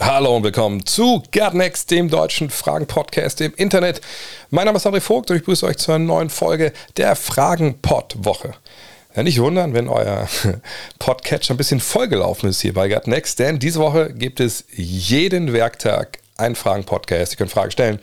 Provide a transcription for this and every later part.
Hallo und willkommen zu Gerdnext, dem deutschen Fragen-Podcast im Internet. Mein Name ist André Vogt und ich begrüße euch zu einer neuen Folge der Fragen-Pod-Woche. Ja, nicht wundern, wenn euer Podcatcher ein bisschen vollgelaufen ist hier bei Gerdnext, denn diese Woche gibt es jeden Werktag einen Fragen-Podcast. Ihr könnt Fragen stellen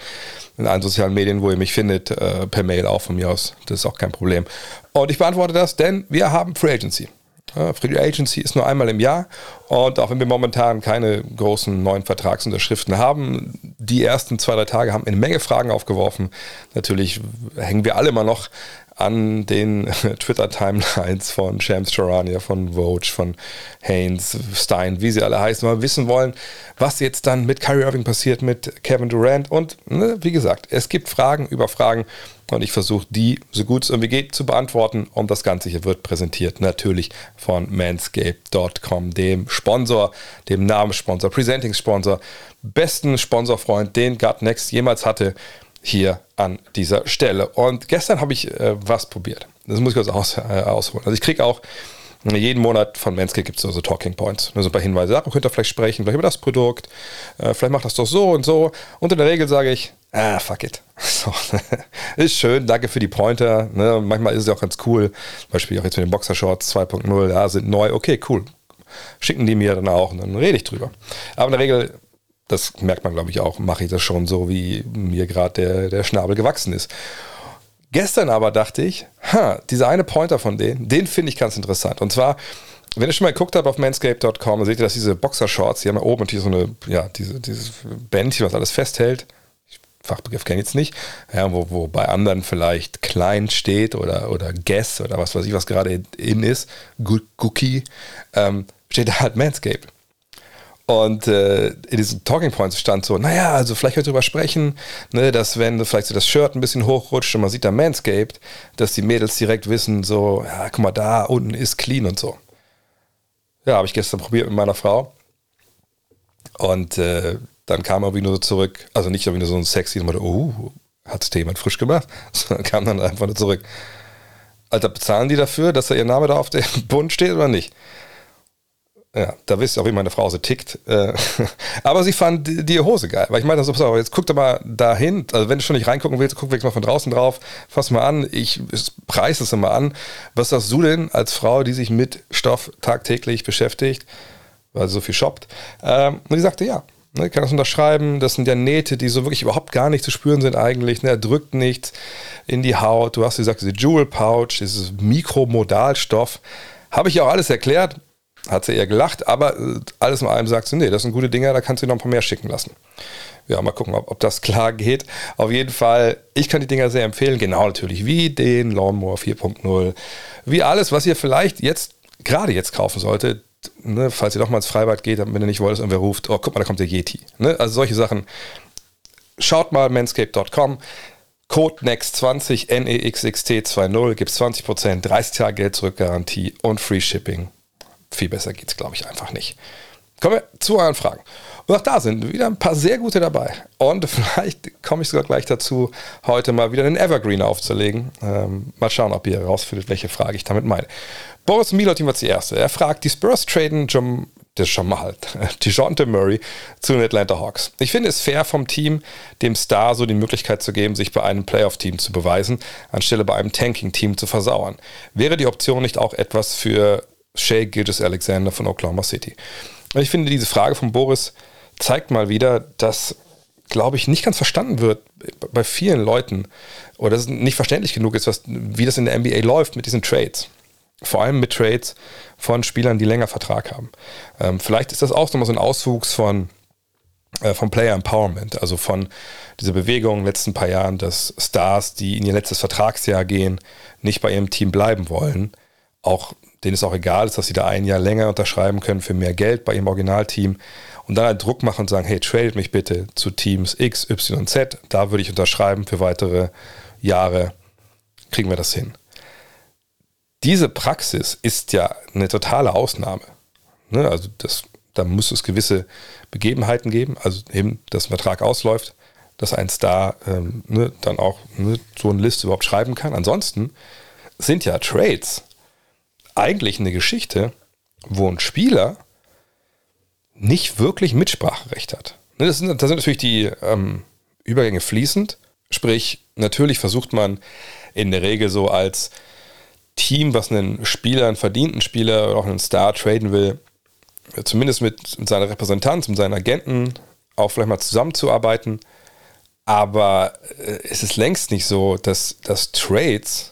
in allen sozialen Medien, wo ihr mich findet, äh, per Mail auch von mir aus. Das ist auch kein Problem. Und ich beantworte das, denn wir haben Free Agency. Free Agency ist nur einmal im Jahr und auch wenn wir momentan keine großen neuen Vertragsunterschriften haben, die ersten zwei, drei Tage haben eine Menge Fragen aufgeworfen. Natürlich hängen wir alle immer noch an den Twitter-Timelines von Shams Charania, von Vogue, von Haynes, Stein, wie sie alle heißen, mal wissen wollen, was jetzt dann mit Kyrie Irving passiert, mit Kevin Durant. Und ne, wie gesagt, es gibt Fragen über Fragen und ich versuche die, so gut es irgendwie geht, zu beantworten. Und das Ganze hier wird präsentiert natürlich von manscape.com, dem Sponsor, dem Namenssponsor, Presenting-Sponsor, besten Sponsorfreund, den Gut Next jemals hatte hier an dieser Stelle. Und gestern habe ich äh, was probiert. Das muss ich kurz aus, äh, ausholen. Also ich kriege auch jeden Monat von Manscaped gibt es so, so Talking Points, ne, so ein paar Hinweise. Ja, könnt ihr vielleicht sprechen, vielleicht über das Produkt, äh, vielleicht macht das doch so und so. Und in der Regel sage ich, ah, fuck it. So, ist schön, danke für die Pointer. Ne? Manchmal ist es auch ganz cool. Zum Beispiel auch jetzt mit den Boxershorts 2.0, ja, sind neu. Okay, cool. Schicken die mir dann auch und dann rede ich drüber. Aber in der Regel das merkt man, glaube ich, auch, mache ich das schon so, wie mir gerade der, der Schnabel gewachsen ist. Gestern aber dachte ich, ha, dieser eine Pointer von denen, den finde ich ganz interessant. Und zwar, wenn ihr schon mal geguckt habt auf manscape.com, seht ihr, dass diese Boxershorts, die haben ja oben hier so eine, ja, diese, dieses Bändchen, was alles festhält. Fachbegriff kenne ich jetzt nicht, ja, wo, wo bei anderen vielleicht klein steht oder, oder Guess oder was weiß ich, was gerade in ist, Cookie, ähm, steht da halt Manscape. Und äh, in diesen Talking Points stand so, naja, also vielleicht ihr drüber sprechen, ne, dass wenn vielleicht so das Shirt ein bisschen hochrutscht und man sieht da Manscaped, dass die Mädels direkt wissen, so, ja, guck mal, da unten ist clean und so. Ja, habe ich gestern probiert mit meiner Frau. Und äh, dann kam irgendwie nur so zurück, also nicht irgendwie nur so ein sexy, meinte, oh, hat es dir jemand frisch gemacht? Sondern kam dann einfach nur zurück. Alter, bezahlen die dafür, dass da ihr Name da auf dem Bund steht oder nicht? Ja, da wisst ihr auch, wie meine Frau so tickt. Äh, aber sie fand die, Hose geil. Weil ich meine, so, pass auf, jetzt guck doch mal dahin. Also wenn du schon nicht reingucken willst, guck wirklich mal von draußen drauf. Fass mal an. Ich preise es immer an. Was sagst du denn als Frau, die sich mit Stoff tagtäglich beschäftigt, weil sie so viel shoppt? Ähm, und die sagte, ja, Ne, kann das unterschreiben. Das sind ja Nähte, die so wirklich überhaupt gar nicht zu spüren sind eigentlich. Ne, er drückt nichts in die Haut. Du hast gesagt, diese Jewel Pouch, dieses Mikromodalstoff. Habe ich ja auch alles erklärt hat sie eher gelacht, aber äh, alles in allem sagt sie, nee, das sind gute Dinger, da kannst du noch ein paar mehr schicken lassen. Ja, mal gucken, ob, ob das klar geht. Auf jeden Fall, ich kann die Dinger sehr empfehlen, genau natürlich, wie den Lawnmower 4.0, wie alles, was ihr vielleicht jetzt, gerade jetzt kaufen solltet, ne, falls ihr doch mal ins Freibad geht, wenn ihr nicht wollt, dass irgendwer ruft, oh, guck mal, da kommt der Yeti. Ne? Also solche Sachen. Schaut mal manscape.com. Code NEXT20, NEXXT20, gibt es 20%, 30 Tage Geld zurück Garantie und Free Shipping viel besser geht es, glaube ich, einfach nicht. Kommen wir zu euren Fragen. Und auch da sind wieder ein paar sehr gute dabei. Und vielleicht komme ich sogar gleich dazu, heute mal wieder einen Evergreen aufzulegen. Ähm, mal schauen, ob ihr herausfindet, welche Frage ich damit meine. Boris Milotin war zuerst. Er fragt, die Spurs traden Jam das schon mal halt. DeJounte Murray zu den Atlanta Hawks. Ich finde es fair vom Team, dem Star so die Möglichkeit zu geben, sich bei einem Playoff-Team zu beweisen, anstelle bei einem Tanking-Team zu versauern. Wäre die Option nicht auch etwas für Shea Gilgis Alexander von Oklahoma City. Ich finde, diese Frage von Boris zeigt mal wieder, dass, glaube ich, nicht ganz verstanden wird bei vielen Leuten oder dass es nicht verständlich genug ist, was, wie das in der NBA läuft mit diesen Trades. Vor allem mit Trades von Spielern, die länger Vertrag haben. Ähm, vielleicht ist das auch nochmal so ein Auswuchs von, äh, von Player Empowerment, also von dieser Bewegung in den letzten paar Jahren, dass Stars, die in ihr letztes Vertragsjahr gehen, nicht bei ihrem Team bleiben wollen, auch denen es auch egal ist, dass sie da ein Jahr länger unterschreiben können für mehr Geld bei ihrem Originalteam und dann halt Druck machen und sagen, hey, tradet mich bitte zu Teams X, Y, Z, da würde ich unterschreiben für weitere Jahre kriegen wir das hin. Diese Praxis ist ja eine totale Ausnahme. Ne? Also das, da muss es gewisse Begebenheiten geben, also eben, dass ein Vertrag ausläuft, dass ein Star ähm, ne, dann auch ne, so eine Liste überhaupt schreiben kann. Ansonsten sind ja Trades eigentlich eine Geschichte, wo ein Spieler nicht wirklich Mitspracherecht hat. Ne, das sind, da sind natürlich die ähm, Übergänge fließend. Sprich, natürlich versucht man in der Regel so als Team, was einen Spieler, einen verdienten Spieler oder auch einen Star traden will, zumindest mit seiner Repräsentanz, mit seinen Agenten auch vielleicht mal zusammenzuarbeiten. Aber äh, es ist längst nicht so, dass, dass Trades,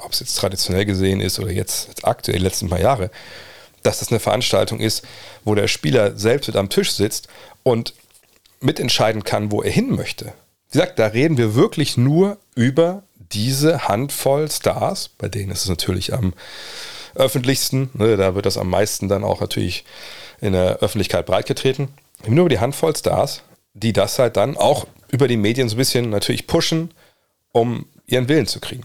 ob es jetzt traditionell gesehen ist oder jetzt, aktuell, die letzten paar Jahre, dass das eine Veranstaltung ist, wo der Spieler selbst mit am Tisch sitzt und mitentscheiden kann, wo er hin möchte. Wie gesagt, da reden wir wirklich nur über diese Handvoll Stars, bei denen ist es natürlich am öffentlichsten, ne, da wird das am meisten dann auch natürlich in der Öffentlichkeit breitgetreten. Nur über die Handvoll Stars, die das halt dann auch über die Medien so ein bisschen natürlich pushen, um ihren Willen zu kriegen.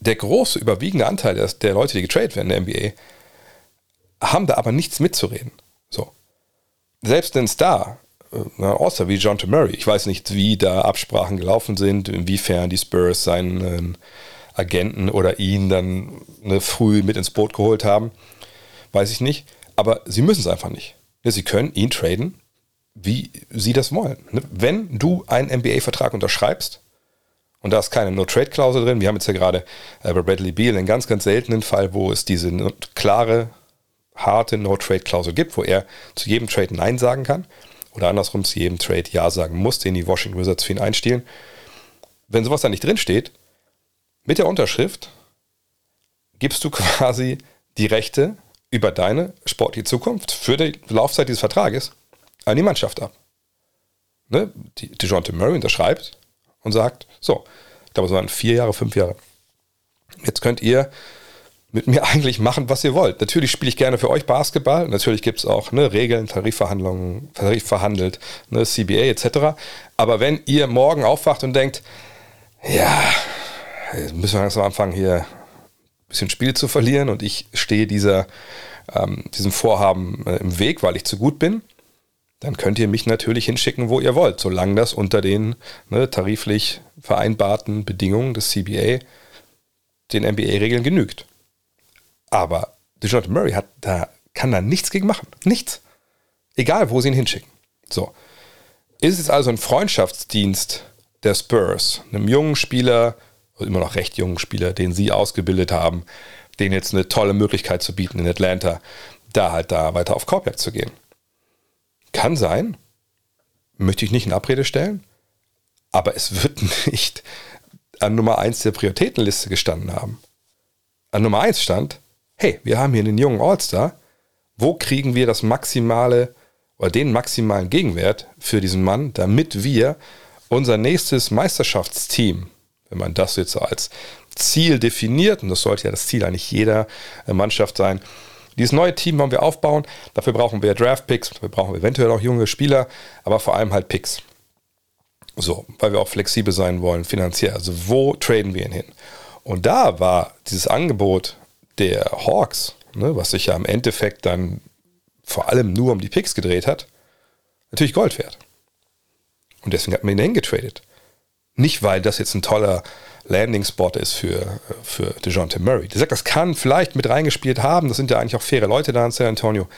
Der große, überwiegende Anteil der, der Leute, die getradet werden in der NBA, haben da aber nichts mitzureden. So. Selbst ein Star, äh, außer wie John T. Murray, ich weiß nicht, wie da Absprachen gelaufen sind, inwiefern die Spurs seinen äh, Agenten oder ihn dann ne, früh mit ins Boot geholt haben, weiß ich nicht. Aber sie müssen es einfach nicht. Sie können ihn traden, wie sie das wollen. Ne? Wenn du einen NBA-Vertrag unterschreibst, und da ist keine No-Trade-Klausel drin, wir haben jetzt ja gerade äh, bei Bradley Beal einen ganz, ganz seltenen Fall, wo es diese klare harte No-Trade-Klausel gibt, wo er zu jedem Trade Nein sagen kann oder andersrum zu jedem Trade Ja sagen muss, den die Washington Wizards für ihn einstehlen. Wenn sowas da nicht drin steht, mit der Unterschrift gibst du quasi die Rechte über deine sportliche Zukunft für die Laufzeit dieses Vertrages an die Mannschaft ab. Ne? Die, DeJounte Murray unterschreibt und sagt, so, ich glaube, es waren vier Jahre, fünf Jahre. Jetzt könnt ihr mit mir eigentlich machen, was ihr wollt. Natürlich spiele ich gerne für euch Basketball. Natürlich gibt es auch ne, Regeln, Tarifverhandlungen, Tarif verhandelt, ne, CBA etc. Aber wenn ihr morgen aufwacht und denkt, ja, jetzt müssen wir langsam anfangen, hier ein bisschen Spiel zu verlieren und ich stehe dieser, ähm, diesem Vorhaben äh, im Weg, weil ich zu gut bin, dann könnt ihr mich natürlich hinschicken, wo ihr wollt, solange das unter den ne, tariflich vereinbarten Bedingungen des CBA den NBA-Regeln genügt. Aber DeJounte Murray hat da, kann da nichts gegen machen. Nichts. Egal, wo sie ihn hinschicken. So. Ist es also ein Freundschaftsdienst der Spurs, einem jungen Spieler, immer noch recht jungen Spieler, den sie ausgebildet haben, denen jetzt eine tolle Möglichkeit zu bieten in Atlanta, da halt da weiter auf Korbjagd zu gehen. Kann sein. Möchte ich nicht in Abrede stellen. Aber es wird nicht an Nummer 1 der Prioritätenliste gestanden haben. An Nummer 1 stand, hey, wir haben hier einen jungen All-Star, wo kriegen wir das maximale oder den maximalen Gegenwert für diesen Mann, damit wir unser nächstes Meisterschaftsteam, wenn man das jetzt als Ziel definiert, und das sollte ja das Ziel eigentlich jeder Mannschaft sein, dieses neue Team wollen wir aufbauen. Dafür brauchen wir Draft-Picks, wir brauchen eventuell auch junge Spieler, aber vor allem halt Picks. So, weil wir auch flexibel sein wollen finanziell. Also wo traden wir ihn hin? Und da war dieses Angebot der Hawks, ne, was sich ja im Endeffekt dann vor allem nur um die Picks gedreht hat, natürlich Gold wert. Und deswegen hat man ihn hingetradet. Nicht, weil das jetzt ein toller Landing-Spot ist für, für DeJounte Murray. Der sagt, das kann vielleicht mit reingespielt haben. Das sind ja eigentlich auch faire Leute da in San Antonio.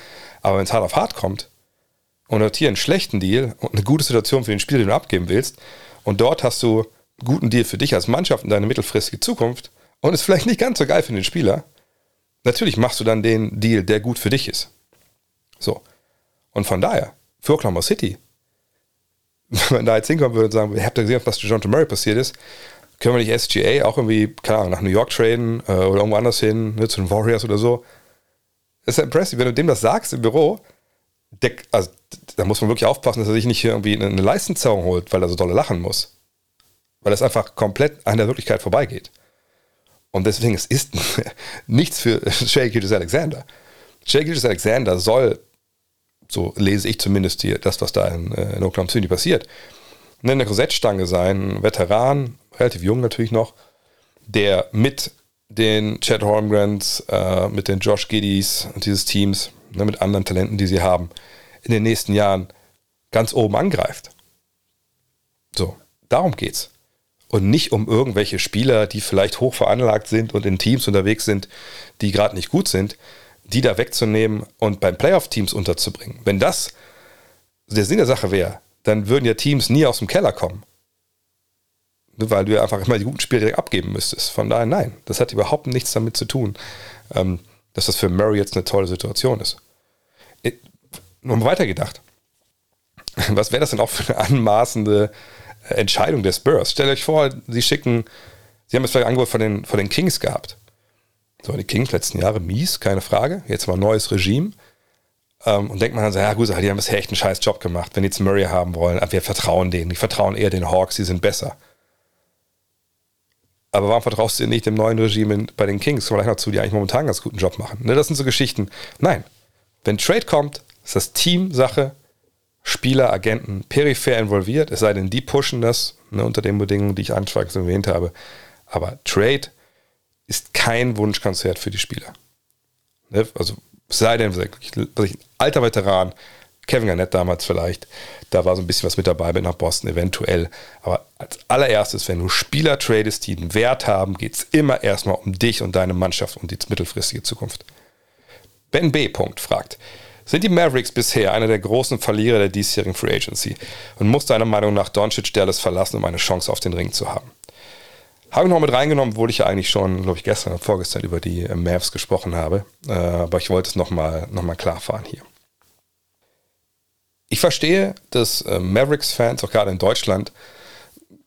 Aber wenn es hart auf hart kommt und du hier einen schlechten Deal und eine gute Situation für den Spieler, den du abgeben willst, und dort hast du einen guten Deal für dich als Mannschaft und deine mittelfristige Zukunft und ist vielleicht nicht ganz so geil für den Spieler, Natürlich machst du dann den Deal, der gut für dich ist. So. Und von daher, für Oklahoma City, wenn man da jetzt hinkommen würde und sagen, habt ihr gesehen, was John Murray passiert ist, können wir nicht SGA auch irgendwie, keine Ahnung, nach New York traden äh, oder irgendwo anders hin, ne, zu den Warriors oder so. Das ist ja impressive. Wenn du dem das sagst im Büro, der, also, da muss man wirklich aufpassen, dass er sich nicht hier irgendwie eine Leistenzerrung holt, weil er so dolle lachen muss. Weil das einfach komplett an der Wirklichkeit vorbeigeht. Und deswegen, es ist nichts für Shay Gilgis Alexander. Shay Gilgis Alexander soll, so lese ich zumindest hier, das, was da in, äh, in Oklahoma City passiert, eine Korsettstange sein, ein Veteran, relativ jung natürlich noch, der mit den Chad Holmgrens, äh, mit den Josh Giddies und dieses Teams, ne, mit anderen Talenten, die sie haben, in den nächsten Jahren ganz oben angreift. So, darum geht's. Und nicht um irgendwelche Spieler, die vielleicht hoch veranlagt sind und in Teams unterwegs sind, die gerade nicht gut sind, die da wegzunehmen und beim Playoff-Teams unterzubringen. Wenn das der Sinn der Sache wäre, dann würden ja Teams nie aus dem Keller kommen. Weil du ja einfach immer die guten Spiele direkt abgeben müsstest. Von daher, nein, das hat überhaupt nichts damit zu tun, ähm, dass das für Murray jetzt eine tolle Situation ist. Nochmal weitergedacht. Was wäre das denn auch für eine anmaßende äh, Entscheidung der Spurs? Stellt euch vor, sie schicken, sie haben jetzt vielleicht ein Angebot von den, von den Kings gehabt. So, die Kings letzten Jahre mies, keine Frage. Jetzt mal neues Regime. Ähm, und denkt man dann so, ja gut, die haben bisher echt einen scheiß Job gemacht, wenn die jetzt Murray haben wollen. Aber wir vertrauen denen. Die vertrauen eher den Hawks, die sind besser. Aber warum vertraust du nicht dem neuen Regime bei den Kings? Gleich noch zu, die eigentlich momentan einen ganz guten Job machen. Ne, das sind so Geschichten. Nein, wenn Trade kommt, ist das Team-Sache, Spieler, Agenten peripher involviert, es sei denn, die pushen das ne, unter den Bedingungen, die ich anfangs erwähnt habe. Aber Trade ist kein Wunschkonzert für die Spieler. Ne? Also sei denn, wirklich, ein alter Veteran, Kevin Garnett damals vielleicht, da war so ein bisschen was mit dabei mit nach Boston eventuell. Aber als allererstes, wenn du Spieler tradest, die einen Wert haben, geht es immer erstmal um dich und deine Mannschaft und die mittelfristige Zukunft. Ben B. Punkt fragt, sind die Mavericks bisher einer der großen Verlierer der diesjährigen Free Agency und muss deiner Meinung nach Doncic Dallas verlassen, um eine Chance auf den Ring zu haben? Habe ich noch mit reingenommen, obwohl ich ja eigentlich schon, glaube ich, gestern oder vorgestern über die äh, Mavs gesprochen habe. Äh, aber ich wollte es nochmal noch mal klar hier. Ich verstehe, dass äh, Mavericks-Fans, auch gerade in Deutschland,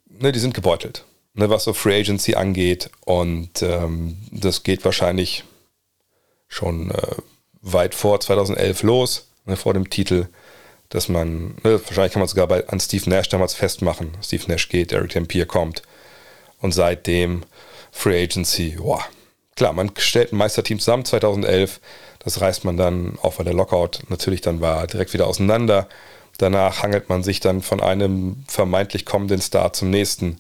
ne, die sind gebeutelt, ne, was so Free Agency angeht. Und ähm, das geht wahrscheinlich schon äh, weit vor 2011 los, ne, vor dem Titel, dass man, ne, wahrscheinlich kann man sogar bei, an Steve Nash damals festmachen. Steve Nash geht, Eric Tempier kommt. Und seitdem Free Agency, boah, klar, man stellt ein Meisterteam zusammen 2011. Das reißt man dann, auch weil der Lockout natürlich dann war, direkt wieder auseinander. Danach hangelt man sich dann von einem vermeintlich kommenden Star zum nächsten.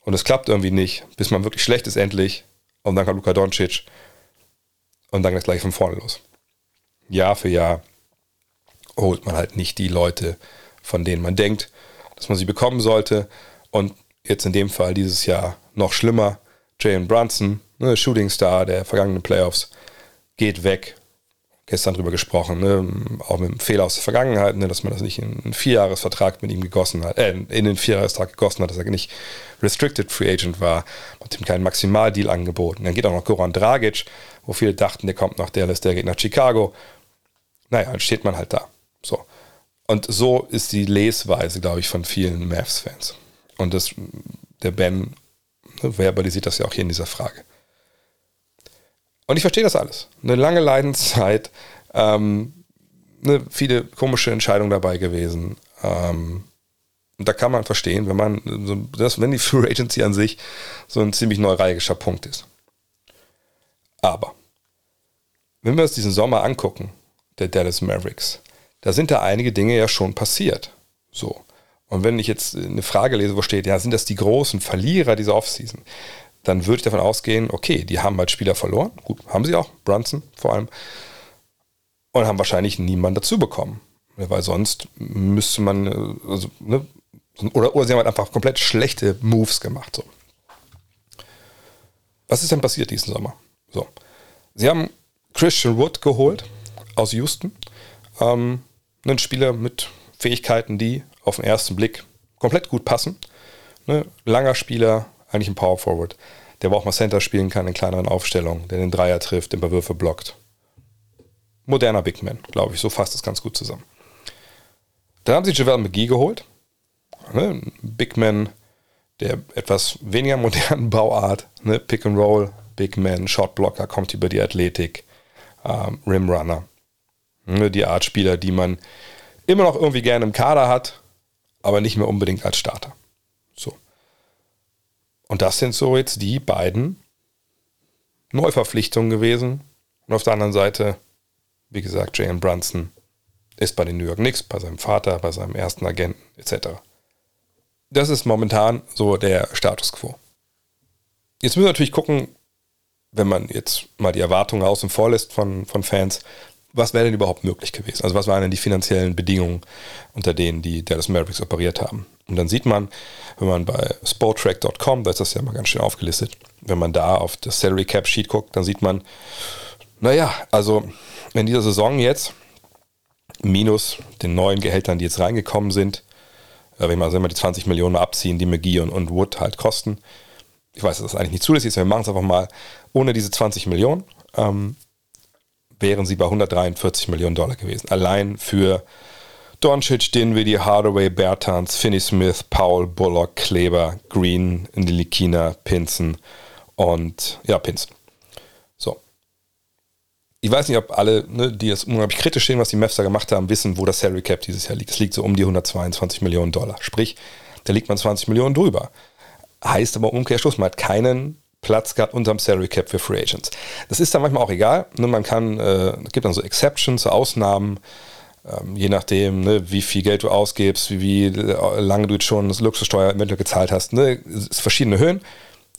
Und es klappt irgendwie nicht, bis man wirklich schlecht ist endlich. Und dann kommt Luka Doncic. Und dann geht es gleich von vorne los. Jahr für Jahr holt man halt nicht die Leute, von denen man denkt, dass man sie bekommen sollte. Und jetzt in dem Fall dieses Jahr noch schlimmer. Jalen Brunson, ne, Shooting Star der vergangenen Playoffs, geht weg. Gestern drüber gesprochen, ne, auch mit einem Fehler aus der Vergangenheit, ne, dass man das nicht in einen Vierjahresvertrag mit ihm gegossen hat, äh, in den Vierjahresvertrag gegossen hat, dass er nicht Restricted Free Agent war, hat ihm keinen Maximaldeal angeboten. Dann geht auch noch Goran Dragic, wo viele dachten, der kommt nach Dallas, der geht nach Chicago. Naja, dann steht man halt da. So. Und so ist die Lesweise, glaube ich, von vielen Mavs-Fans. Und das, der Ben ne, verbalisiert das ja auch hier in dieser Frage. Und ich verstehe das alles. Eine lange Leidenszeit, ähm, ne, viele komische Entscheidungen dabei gewesen. Ähm, und da kann man verstehen, wenn man, das, wenn die Free Agency an sich so ein ziemlich neuralgischer Punkt ist. Aber, wenn wir uns diesen Sommer angucken, der Dallas Mavericks, da sind da einige Dinge ja schon passiert. So. Und wenn ich jetzt eine Frage lese, wo steht, ja, sind das die großen Verlierer dieser Offseason, dann würde ich davon ausgehen, okay, die haben halt Spieler verloren. Gut, haben sie auch, Brunson vor allem. Und haben wahrscheinlich niemanden dazu bekommen. Weil sonst müsste man, äh, also, ne, oder, oder sie haben halt einfach komplett schlechte Moves gemacht. So. Was ist denn passiert diesen Sommer? So. Sie haben Christian Wood geholt aus Houston. Ähm, einen Spieler mit Fähigkeiten, die auf den ersten Blick komplett gut passen. Ne? Langer Spieler, eigentlich ein Power Forward, der aber auch mal Center spielen kann in kleineren Aufstellungen, der den Dreier trifft, den paar Würfe blockt. Moderner Big Man, glaube ich, so fasst es ganz gut zusammen. Dann haben sie Javel McGee geholt. Ne? Big Man der etwas weniger modernen Bauart. Ne? Pick and Roll, Big Man, Shotblocker, kommt über die Athletik, ähm, Rimrunner. Ne? Die Art Spieler, die man immer noch irgendwie gerne im Kader hat, aber nicht mehr unbedingt als Starter. So. Und das sind so jetzt die beiden Neuverpflichtungen gewesen. Und auf der anderen Seite, wie gesagt, Jalen Brunson ist bei den New York Knicks, bei seinem Vater, bei seinem ersten Agenten etc. das ist momentan so der Status quo. Jetzt müssen wir natürlich gucken, wenn man jetzt mal die Erwartungen außen vor lässt von, von Fans, was wäre denn überhaupt möglich gewesen? Also was waren denn die finanziellen Bedingungen, unter denen die Dallas Mavericks operiert haben? Und dann sieht man, wenn man bei sporttrack.com, da ist das ja mal ganz schön aufgelistet, wenn man da auf das Salary Cap Sheet guckt, dann sieht man, naja, also in dieser Saison jetzt, minus den neuen Gehältern, die jetzt reingekommen sind, äh, wenn wir, wenn die 20 Millionen abziehen, die McGee und, und Wood halt kosten, ich weiß, dass das eigentlich nicht zulässig ist, wir machen es einfach mal ohne diese 20 Millionen, ähm, wären sie bei 143 Millionen Dollar gewesen. Allein für Doncic, Dinwiddie, Hardaway, Bertans, Finney Smith, Paul, Bullock, Kleber, Green, Nilikina, Pinson und ja, Pins. So. Ich weiß nicht, ob alle, ne, die das unglaublich kritisch sehen, was die Mavs da gemacht haben, wissen, wo das Salary Cap dieses Jahr liegt. Es liegt so um die 122 Millionen Dollar. Sprich, da liegt man 20 Millionen drüber. Heißt aber Umkehrschluss, man hat keinen Platz gehabt unterm Salary Cap für Free Agents. Das ist dann manchmal auch egal. Ne? Man kann, äh, es gibt dann so Exceptions, so Ausnahmen, ähm, je nachdem, ne, wie viel Geld du ausgibst, wie, wie lange du jetzt schon das Luxussteuer eventuell gezahlt hast. Ne? Verschiedene Höhen,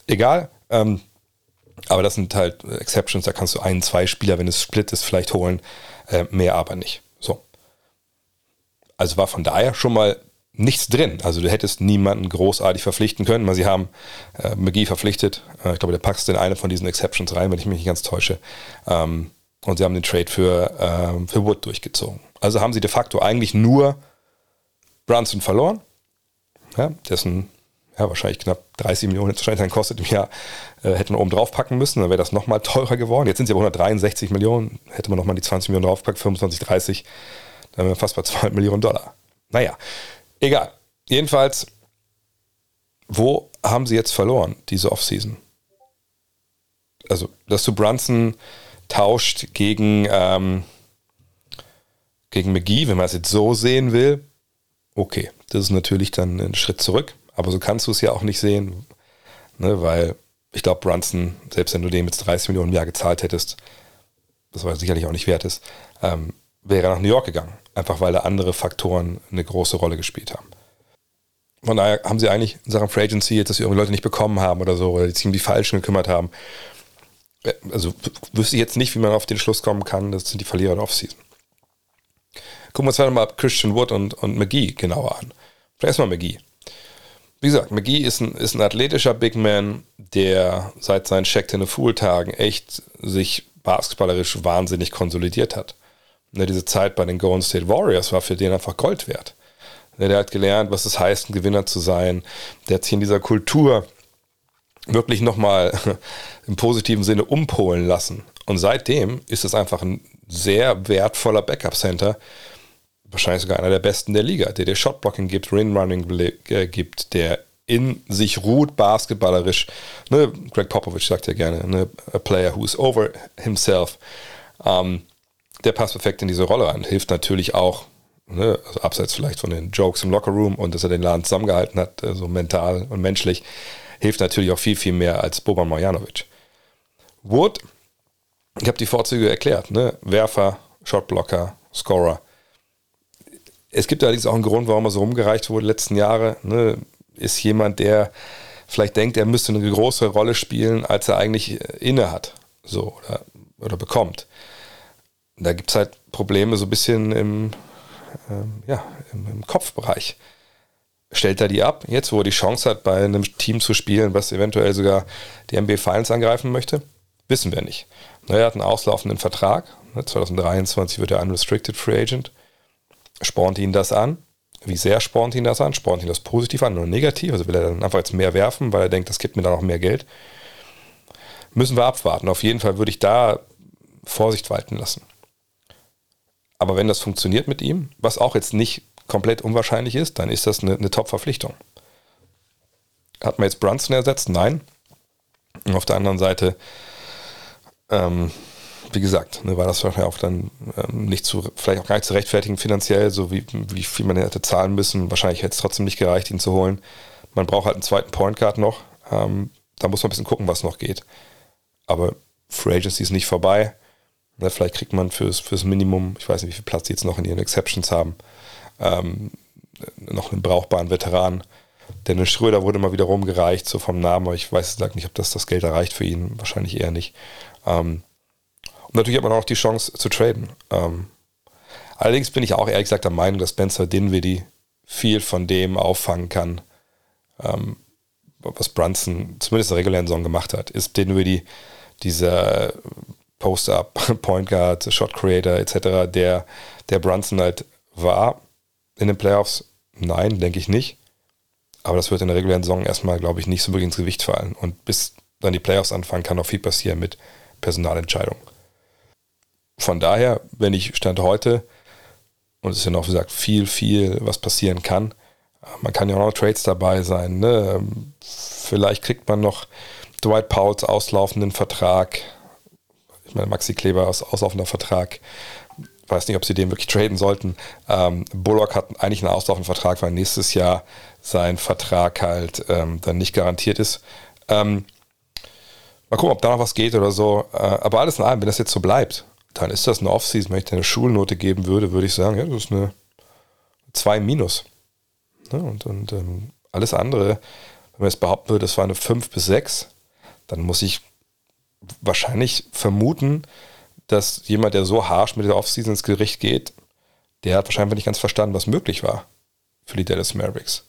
egal. Ähm, aber das sind halt Exceptions, da kannst du einen, zwei Spieler, wenn es Split ist, vielleicht holen, äh, mehr aber nicht. So. Also war von daher schon mal nichts drin. Also du hättest niemanden großartig verpflichten können. Sie haben äh, McGee verpflichtet. Äh, ich glaube, der packst in eine von diesen Exceptions rein, wenn ich mich nicht ganz täusche. Ähm, und sie haben den Trade für, ähm, für Wood durchgezogen. Also haben sie de facto eigentlich nur Brunson verloren, ja, dessen ja, wahrscheinlich knapp 30 Millionen jetzt wahrscheinlich dann kostet im Jahr, äh, hätten wir oben drauf packen müssen, dann wäre das nochmal teurer geworden. Jetzt sind sie aber 163 Millionen, hätte man nochmal die 20 Millionen draufgepackt, 25, 30, dann wären wir fast bei 200 Millionen Dollar. Naja, Egal. Jedenfalls, wo haben sie jetzt verloren, diese Offseason? Also, dass du Brunson tauscht gegen, ähm, gegen McGee, wenn man es jetzt so sehen will, okay, das ist natürlich dann ein Schritt zurück, aber so kannst du es ja auch nicht sehen, ne, weil ich glaube, Brunson, selbst wenn du dem jetzt 30 Millionen im Jahr gezahlt hättest, das war sicherlich auch nicht wert ist, ähm, wäre nach New York gegangen. Einfach weil da andere Faktoren eine große Rolle gespielt haben. Von daher haben sie eigentlich in Sachen Free Agency jetzt, dass sie irgendwie Leute nicht bekommen haben oder so, oder die sich um die Falschen gekümmert haben. Äh, also wüsste ich jetzt nicht, wie man auf den Schluss kommen kann, das sind die Verlierer der Offseason. Gucken wir uns mal Christian Wood und, und McGee genauer an. Vielleicht erstmal McGee. Wie gesagt, McGee ist ein, ist ein athletischer Big Man, der seit seinen Check in the Fool-Tagen echt sich basketballerisch wahnsinnig konsolidiert hat. Ne, diese Zeit bei den Golden State Warriors war für den einfach Gold wert. Ne, der hat gelernt, was es heißt, ein Gewinner zu sein. Der hat sich in dieser Kultur wirklich nochmal im positiven Sinne umpolen lassen. Und seitdem ist es einfach ein sehr wertvoller Backup-Center, wahrscheinlich sogar einer der besten der Liga, der dir Shotblocking gibt, Ring-Running äh, gibt, der in sich ruht, basketballerisch. Ne, Greg Popovich sagt ja gerne, ne, a player who's over himself. Ähm, der passt perfekt in diese Rolle rein. Hilft natürlich auch, ne, also abseits vielleicht von den Jokes im Lockerroom und dass er den Laden zusammengehalten hat, so also mental und menschlich, hilft natürlich auch viel, viel mehr als Boban Marjanovic. Wood, ich habe die Vorzüge erklärt, ne? Werfer, Shotblocker, Scorer. Es gibt allerdings auch einen Grund, warum er so rumgereicht wurde letzten Jahre. Ne? Ist jemand, der vielleicht denkt, er müsste eine größere Rolle spielen, als er eigentlich inne hat. So, oder, oder bekommt da gibt es halt Probleme so ein bisschen im, ähm, ja, im, im, Kopfbereich. Stellt er die ab, jetzt wo er die Chance hat, bei einem Team zu spielen, was eventuell sogar die NBA Finals angreifen möchte? Wissen wir nicht. Er hat einen auslaufenden Vertrag. 2023 ne, wird er Unrestricted Free Agent. Spornt ihn das an? Wie sehr spornt ihn das an? Spornt ihn das positiv an oder negativ? Also will er dann einfach jetzt mehr werfen, weil er denkt, das gibt mir dann auch mehr Geld? Müssen wir abwarten. Auf jeden Fall würde ich da Vorsicht walten lassen. Aber wenn das funktioniert mit ihm, was auch jetzt nicht komplett unwahrscheinlich ist, dann ist das eine, eine Top-Verpflichtung. Hat man jetzt Brunson ersetzt? Nein. Und auf der anderen Seite, ähm, wie gesagt, ne, war das wahrscheinlich auch dann ähm, nicht zu, vielleicht auch gar nicht zu rechtfertigen finanziell, so wie, wie viel man hätte zahlen müssen. Wahrscheinlich hätte es trotzdem nicht gereicht, ihn zu holen. Man braucht halt einen zweiten Point Guard noch. Ähm, da muss man ein bisschen gucken, was noch geht. Aber Free Agency ist nicht vorbei. Na, vielleicht kriegt man fürs, fürs Minimum, ich weiß nicht, wie viel Platz die jetzt noch in ihren Exceptions haben, ähm, noch einen brauchbaren Veteran. Dennis Schröder wurde mal wieder rumgereicht, so vom Namen, aber ich weiß nicht, ob das das Geld erreicht für ihn. Wahrscheinlich eher nicht. Ähm, und natürlich hat man auch noch die Chance zu traden. Ähm, allerdings bin ich auch ehrlich gesagt der Meinung, dass Spencer Dinwiddie viel von dem auffangen kann, ähm, was Brunson zumindest in der regulären Saison gemacht hat. Ist Dinwiddie dieser Post-Up, Point Guard, Shot Creator etc., der, der Brunson halt war in den Playoffs? Nein, denke ich nicht. Aber das wird in der regulären Saison erstmal, glaube ich, nicht so wirklich ins Gewicht fallen. Und bis dann die Playoffs anfangen, kann noch viel passieren mit Personalentscheidungen. Von daher, wenn ich Stand heute, und es ist ja noch, wie gesagt, viel, viel, was passieren kann, man kann ja auch noch Trades dabei sein. Ne? Vielleicht kriegt man noch Dwight Powells auslaufenden Vertrag. Ich meine, Maxi Kleber aus auslaufender Vertrag. Weiß nicht, ob sie den wirklich traden sollten. Ähm, Bullock hat eigentlich einen auslaufenden Vertrag, weil nächstes Jahr sein Vertrag halt ähm, dann nicht garantiert ist. Ähm, mal gucken, ob da noch was geht oder so. Äh, aber alles in allem, wenn das jetzt so bleibt, dann ist das eine Offseason. Wenn ich dir eine Schulnote geben würde, würde ich sagen, ja, das ist eine 2 minus. Ne? Und, und ähm, alles andere, wenn man jetzt behaupten würde, das war eine 5 bis 6, dann muss ich wahrscheinlich vermuten, dass jemand, der so harsch mit der Offseason ins Gericht geht, der hat wahrscheinlich nicht ganz verstanden, was möglich war für die Dallas Mavericks.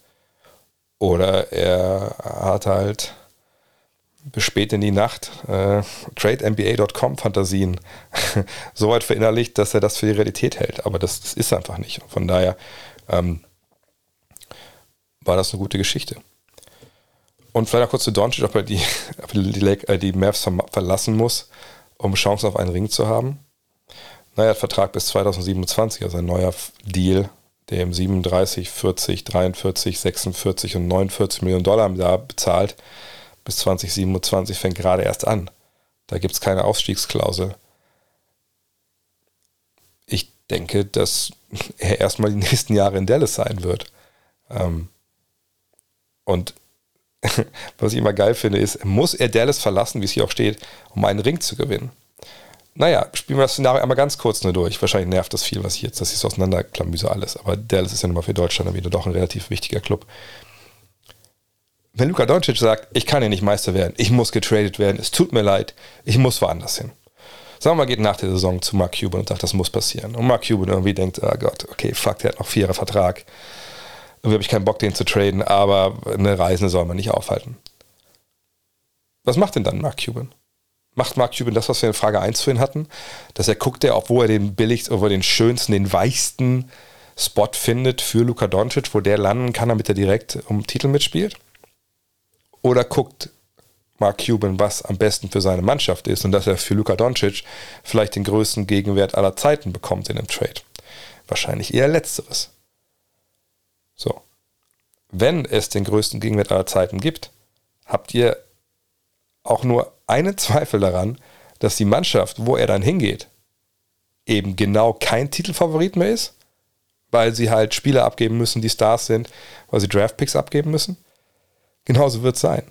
Oder er hat halt bis spät in die Nacht äh, TradeNBA.com Fantasien so weit verinnerlicht, dass er das für die Realität hält. Aber das, das ist einfach nicht. Von daher ähm, war das eine gute Geschichte. Und vielleicht auch kurz zu Doncic, ob er die, ob die, äh, die Mavs verlassen muss, um Chancen auf einen Ring zu haben. Naja, Vertrag bis 2027, also ein neuer Deal, der ihm 37, 40, 43, 46 und 49 Millionen Dollar im Jahr bezahlt. Bis 2027 fängt gerade erst an. Da gibt es keine Ausstiegsklausel. Ich denke, dass er erstmal die nächsten Jahre in Dallas sein wird. Ähm, und was ich immer geil finde, ist, muss er Dallas verlassen, wie es hier auch steht, um einen Ring zu gewinnen? Naja, spielen wir das Szenario einmal ganz kurz nur durch. Wahrscheinlich nervt das viel, was ich jetzt, das ist auseinanderklamüse alles. Aber Dallas ist ja nun mal für Deutschland wieder doch ein relativ wichtiger Club. Wenn Luka Doncic sagt, ich kann hier nicht Meister werden, ich muss getradet werden, es tut mir leid, ich muss woanders hin. Sagen wir mal, geht nach der Saison zu Mark Cuban und sagt, das muss passieren. Und Mark Cuban irgendwie denkt, oh Gott, okay, fuck, der hat noch vier Jahre Vertrag habe ich keinen Bock, den zu traden, aber eine Reisende soll man nicht aufhalten. Was macht denn dann Mark Cuban? Macht Mark Cuban das, was wir in Frage 1 vorhin hatten? Dass er guckt, wo er den billigsten, wo er den schönsten, den weichsten Spot findet für Luka Doncic, wo der landen kann, damit er direkt um Titel mitspielt? Oder guckt Mark Cuban, was am besten für seine Mannschaft ist und dass er für Luka Doncic vielleicht den größten Gegenwert aller Zeiten bekommt in einem Trade? Wahrscheinlich eher letzteres. So. Wenn es den größten Gegenwert aller Zeiten gibt, habt ihr auch nur einen Zweifel daran, dass die Mannschaft, wo er dann hingeht, eben genau kein Titelfavorit mehr ist, weil sie halt Spieler abgeben müssen, die Stars sind, weil sie Draftpicks abgeben müssen. Genauso wird es sein.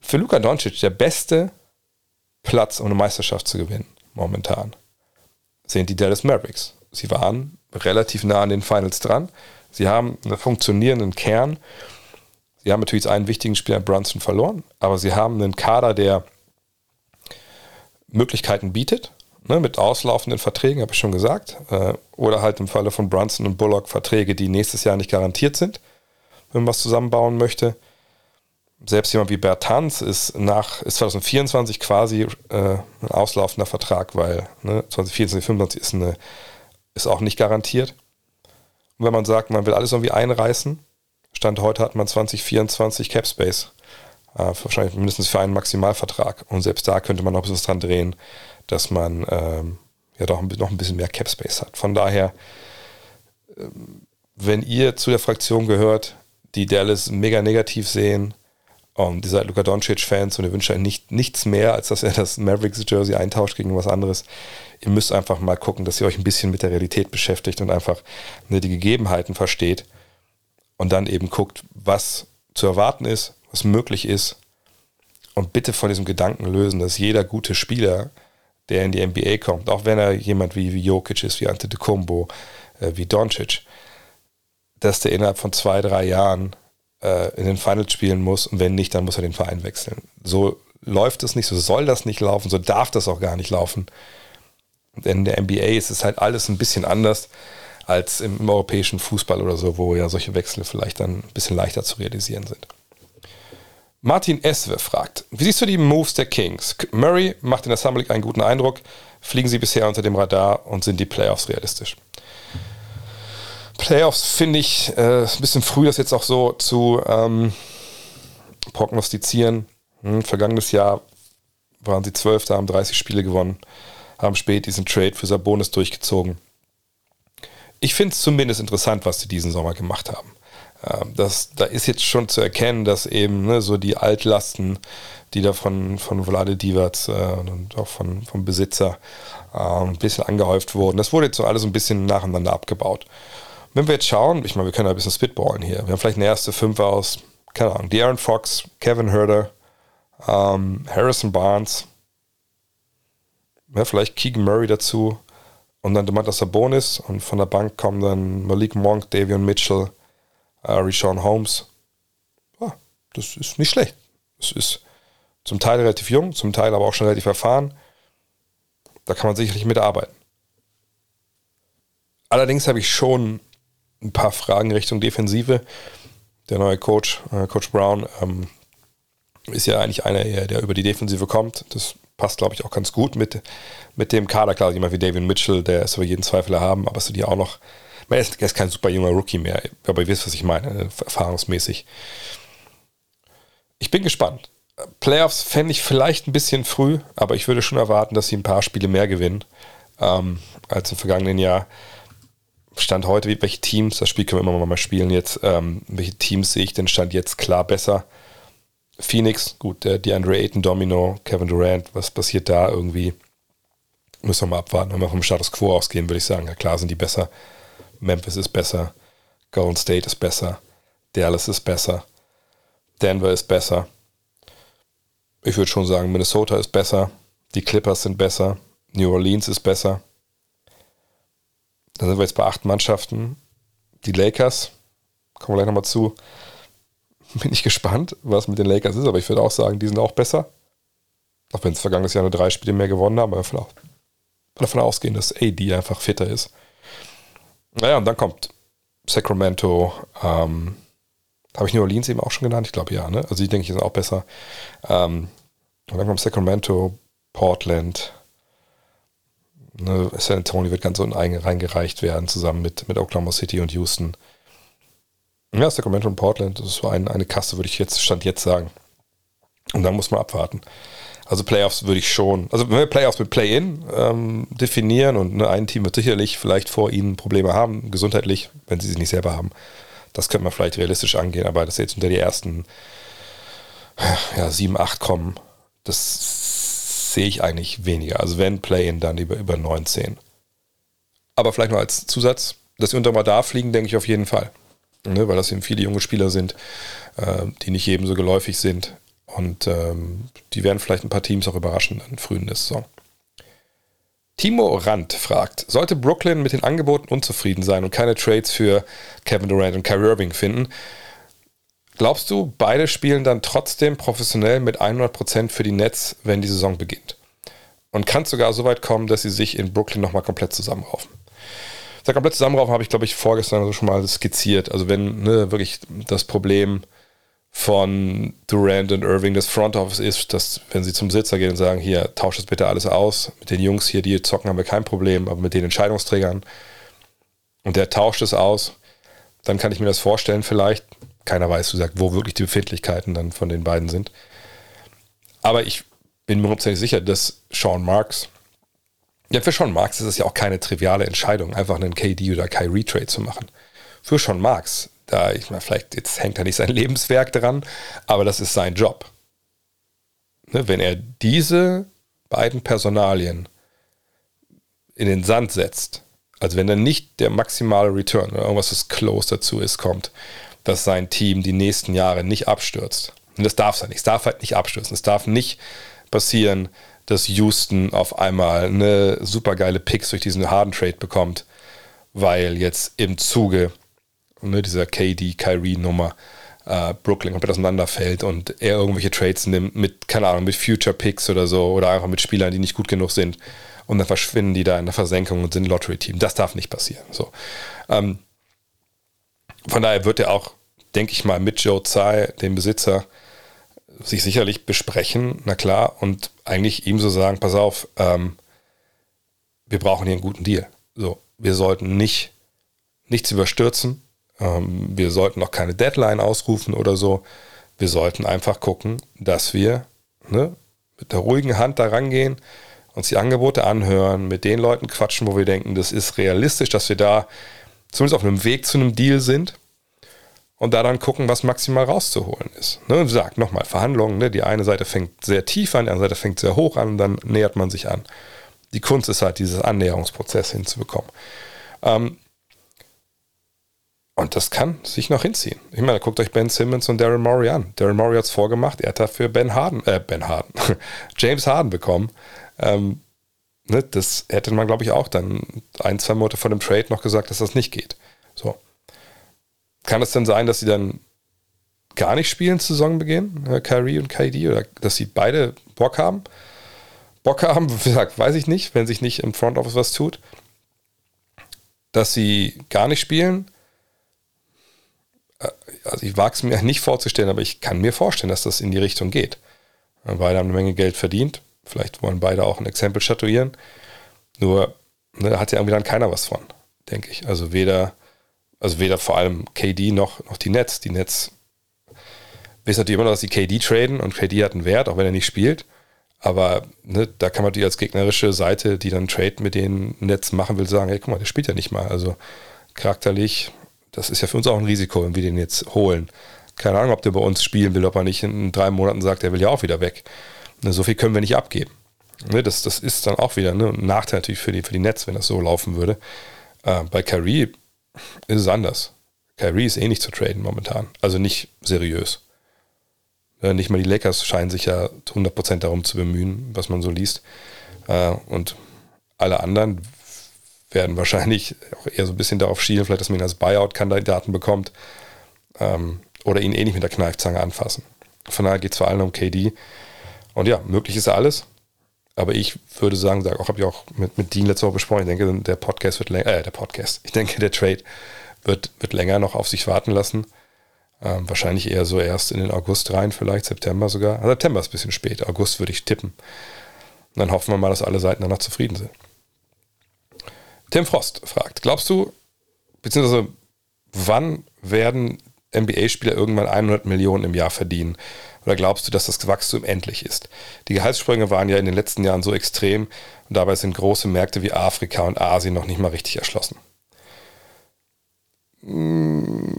Für Luka Doncic der beste Platz, um eine Meisterschaft zu gewinnen, momentan, sind die Dallas Mavericks. Sie waren relativ nah an den Finals dran. Sie haben einen funktionierenden Kern. Sie haben natürlich einen wichtigen Spieler Brunson verloren, aber sie haben einen Kader, der Möglichkeiten bietet, ne, mit auslaufenden Verträgen, habe ich schon gesagt, äh, oder halt im Falle von Brunson und Bullock Verträge, die nächstes Jahr nicht garantiert sind, wenn man was zusammenbauen möchte. Selbst jemand wie Bertans ist nach ist 2024 quasi äh, ein auslaufender Vertrag, weil ne, 2024, 2025 ist, eine, ist auch nicht garantiert. Wenn man sagt, man will alles irgendwie einreißen, Stand heute hat man 2024 Cap Space. Äh, wahrscheinlich mindestens für einen Maximalvertrag. Und selbst da könnte man noch ein bisschen dran drehen, dass man ähm, ja doch noch ein bisschen mehr Cap Space hat. Von daher, ähm, wenn ihr zu der Fraktion gehört, die Dallas mega negativ sehen, und ihr seid Luka Doncic-Fans und ihr wünscht euch nicht, nichts mehr, als dass er das Mavericks-Jersey eintauscht gegen was anderes. Ihr müsst einfach mal gucken, dass ihr euch ein bisschen mit der Realität beschäftigt und einfach ne, die Gegebenheiten versteht und dann eben guckt, was zu erwarten ist, was möglich ist und bitte von diesem Gedanken lösen, dass jeder gute Spieler, der in die NBA kommt, auch wenn er jemand wie, wie Jokic ist, wie Antetokounmpo, äh, wie Doncic, dass der innerhalb von zwei, drei Jahren äh, in den Finals spielen muss und wenn nicht, dann muss er den Verein wechseln. So läuft es nicht, so soll das nicht laufen, so darf das auch gar nicht laufen. Denn in der NBA ist es halt alles ein bisschen anders als im, im europäischen Fußball oder so, wo ja solche Wechsel vielleicht dann ein bisschen leichter zu realisieren sind. Martin Eswe fragt, wie siehst du die Moves der Kings? Murray macht in der Summer League einen guten Eindruck, fliegen sie bisher unter dem Radar und sind die Playoffs realistisch? Playoffs finde ich äh, ein bisschen früh, das jetzt auch so zu ähm, prognostizieren. Hm, vergangenes Jahr waren sie Zwölfter, haben 30 Spiele gewonnen, haben spät diesen Trade für Sabonis durchgezogen. Ich finde es zumindest interessant, was sie diesen Sommer gemacht haben. Ähm, das, da ist jetzt schon zu erkennen, dass eben ne, so die Altlasten, die da von, von Vlade Divac äh, und auch von, vom Besitzer äh, ein bisschen angehäuft wurden, das wurde jetzt so alles ein bisschen nacheinander abgebaut. Wenn wir jetzt schauen, ich meine, wir können ein bisschen spitballen hier. Wir haben vielleicht eine erste Fünfe aus, keine Ahnung, De'Aaron Fox, Kevin Herder, ähm, Harrison Barnes, ja, vielleicht Keegan Murray dazu und dann Demantas Sabonis und von der Bank kommen dann Malik Monk, Davion Mitchell, äh, Rishon Holmes. Ja, das ist nicht schlecht. Es ist zum Teil relativ jung, zum Teil aber auch schon relativ erfahren. Da kann man sicherlich mitarbeiten. Allerdings habe ich schon ein paar Fragen Richtung Defensive. Der neue Coach, äh, Coach Brown, ähm, ist ja eigentlich einer, der über die Defensive kommt. Das passt, glaube ich, auch ganz gut mit, mit dem Kader. Klar, jemand wie David Mitchell, der ist über jeden Zweifel haben, aber so die auch noch. Er ist, er ist kein super junger Rookie mehr, aber ihr wisst, was ich meine, äh, erfahrungsmäßig. Ich bin gespannt. Playoffs fände ich vielleicht ein bisschen früh, aber ich würde schon erwarten, dass sie ein paar Spiele mehr gewinnen ähm, als im vergangenen Jahr. Stand heute, welche Teams, das Spiel können wir immer mal spielen jetzt, ähm, welche Teams sehe ich denn Stand jetzt klar besser? Phoenix, gut, der DeAndre Ayton, Domino, Kevin Durant, was passiert da irgendwie? Müssen wir mal abwarten. Wenn wir vom Status Quo ausgehen, würde ich sagen, ja klar sind die besser. Memphis ist besser, Golden State ist besser, Dallas ist besser, Denver ist besser. Ich würde schon sagen, Minnesota ist besser, die Clippers sind besser, New Orleans ist besser. Dann sind wir jetzt bei acht Mannschaften. Die Lakers, kommen wir gleich nochmal zu, bin ich gespannt, was mit den Lakers ist, aber ich würde auch sagen, die sind auch besser. Auch wenn es vergangenes Jahr nur drei Spiele mehr gewonnen haben, aber davon, davon ausgehen, dass AD einfach fitter ist. Naja, und dann kommt Sacramento, ähm, habe ich New Orleans eben auch schon genannt? Ich glaube ja, ne? Also die denke ich sind auch besser. Ähm, und dann kommt Sacramento, Portland, ne? San Antonio wird ganz unten reingereicht werden, zusammen mit, mit Oklahoma City und Houston. Ja, Sacramento und Portland, das ist so ein, eine Kasse, würde ich jetzt, Stand jetzt sagen. Und dann muss man abwarten. Also Playoffs würde ich schon, also wenn wir Playoffs mit Play-In ähm, definieren und ne, ein Team wird sicherlich vielleicht vor ihnen Probleme haben, gesundheitlich, wenn sie sie nicht selber haben. Das könnte man vielleicht realistisch angehen, aber dass jetzt unter die ersten ja, 7, 8 kommen, das sehe ich eigentlich weniger. Also wenn Play-In, dann über, über 19. Aber vielleicht nur als Zusatz, dass sie unter dem Radar fliegen, denke ich auf jeden Fall ne, weil das eben viele junge Spieler sind, äh, die nicht jedem so geläufig sind. Und ähm, die werden vielleicht ein paar Teams auch überraschen in frühen der Saison. Timo Rand fragt, sollte Brooklyn mit den Angeboten unzufrieden sein und keine Trades für Kevin Durant und Kyrie Irving finden, glaubst du, beide spielen dann trotzdem professionell mit 100% für die Nets, wenn die Saison beginnt? Und kann es sogar so weit kommen, dass sie sich in Brooklyn nochmal komplett zusammenraufen? Der komplette Zusammenraufen habe ich, glaube ich, vorgestern schon mal skizziert. Also wenn ne, wirklich das Problem von Durant und Irving das Front Office ist, dass wenn sie zum Sitzer gehen und sagen, hier, tauscht das bitte alles aus, mit den Jungs hier, die zocken, haben wir kein Problem, aber mit den Entscheidungsträgern und der tauscht es aus, dann kann ich mir das vorstellen vielleicht. Keiner weiß, du sagst, wo wirklich die Befindlichkeiten dann von den beiden sind. Aber ich bin mir hundertprozentig sicher, dass Sean Marks ja, für Sean Marks ist es ja auch keine triviale Entscheidung, einfach einen KD oder Kyrie Trade zu machen. Für Sean Marks, da ich meine, vielleicht jetzt hängt da nicht sein Lebenswerk dran, aber das ist sein Job. Ne, wenn er diese beiden Personalien in den Sand setzt, also wenn dann nicht der maximale Return oder irgendwas, was close dazu ist, kommt, dass sein Team die nächsten Jahre nicht abstürzt. Und das darf nicht. Es darf halt nicht abstürzen. Es darf nicht passieren, dass Houston auf einmal eine super geile Picks durch diesen Harden Trade bekommt, weil jetzt im Zuge ne, dieser KD Kyrie Nummer äh, Brooklyn komplett auseinanderfällt und er irgendwelche Trades nimmt mit, keine Ahnung, mit Future Picks oder so oder einfach mit Spielern, die nicht gut genug sind und dann verschwinden die da in der Versenkung und sind Lottery-Team. Das darf nicht passieren. So. Ähm, von daher wird er auch, denke ich mal, mit Joe Tsai, dem Besitzer, sich sicherlich besprechen, na klar, und eigentlich ihm so sagen, pass auf, ähm, wir brauchen hier einen guten Deal. So, wir sollten nicht nichts überstürzen, ähm, wir sollten auch keine Deadline ausrufen oder so. Wir sollten einfach gucken, dass wir ne, mit der ruhigen Hand da rangehen, uns die Angebote anhören, mit den Leuten quatschen, wo wir denken, das ist realistisch, dass wir da zumindest auf einem Weg zu einem Deal sind und da dann gucken, was maximal rauszuholen ist. Ne, wie gesagt, nochmal, Verhandlungen, ne, die eine Seite fängt sehr tief an, die andere Seite fängt sehr hoch an und dann nähert man sich an. Die Kunst ist halt, dieses Annäherungsprozess hinzubekommen. Ähm, und das kann sich noch hinziehen. Ich meine, guckt euch Ben Simmons und Darren Murray an. Darren Murray hat es vorgemacht, er hat dafür Ben Harden, äh, Ben Harden, James Harden bekommen. Ähm, ne, das hätte man, glaube ich, auch dann ein, zwei Monate vor dem Trade noch gesagt, dass das nicht geht. So. Kann es denn sein, dass sie dann gar nicht spielen zu Saisonbeginn, äh, Kyrie und KD, oder dass sie beide Bock haben? Bock haben, wie gesagt, weiß ich nicht, wenn sich nicht im Front Office was tut. Dass sie gar nicht spielen, äh, also ich wage es mir nicht vorzustellen, aber ich kann mir vorstellen, dass das in die Richtung geht. Beide haben eine Menge Geld verdient. Vielleicht wollen beide auch ein Exempel statuieren. Nur ne, da hat ja irgendwie dann keiner was von, denke ich. Also weder, also weder vor allem KD noch, noch die Nets. Die Nets wissen natürlich immer noch, dass die KD traden und KD hat einen Wert, auch wenn er nicht spielt. Aber ne, da kann man die als gegnerische Seite, die dann Trade mit den Nets machen will, sagen, hey, guck mal, der spielt ja nicht mal. Also charakterlich das ist ja für uns auch ein Risiko, wenn wir den jetzt holen. Keine Ahnung, ob der bei uns spielen will, ob er nicht in drei Monaten sagt, er will ja auch wieder weg. Ne, so viel können wir nicht abgeben. Ne, das, das ist dann auch wieder ne, ein Nachteil natürlich für die, für die Nets, wenn das so laufen würde. Äh, bei Kyrie ist es anders. Kyrie ist eh nicht zu traden momentan. Also nicht seriös. Nicht mal die Lakers scheinen sich ja 100% darum zu bemühen, was man so liest. Äh, und alle anderen werden wahrscheinlich auch eher so ein bisschen darauf schielen, vielleicht, dass man ihn als Buyout-Kandidaten bekommt ähm, oder ihn eh nicht mit der Kneifzange anfassen. Von daher geht es vor allem um KD. Und ja, möglich ist alles. Aber ich würde sagen, auch habe ich auch mit, mit Dean letzte Woche besprochen, ich denke, der Podcast wird länger, äh, der Podcast, ich denke, der Trade wird, wird länger noch auf sich warten lassen. Ähm, wahrscheinlich eher so erst in den August rein, vielleicht September sogar. Also September ist ein bisschen spät, August würde ich tippen. Und dann hoffen wir mal, dass alle Seiten danach zufrieden sind. Tim Frost fragt, glaubst du, beziehungsweise wann werden NBA-Spieler irgendwann 100 Millionen im Jahr verdienen? Oder glaubst du, dass das Wachstum endlich ist? Die Gehaltssprünge waren ja in den letzten Jahren so extrem und dabei sind große Märkte wie Afrika und Asien noch nicht mal richtig erschlossen. Mm,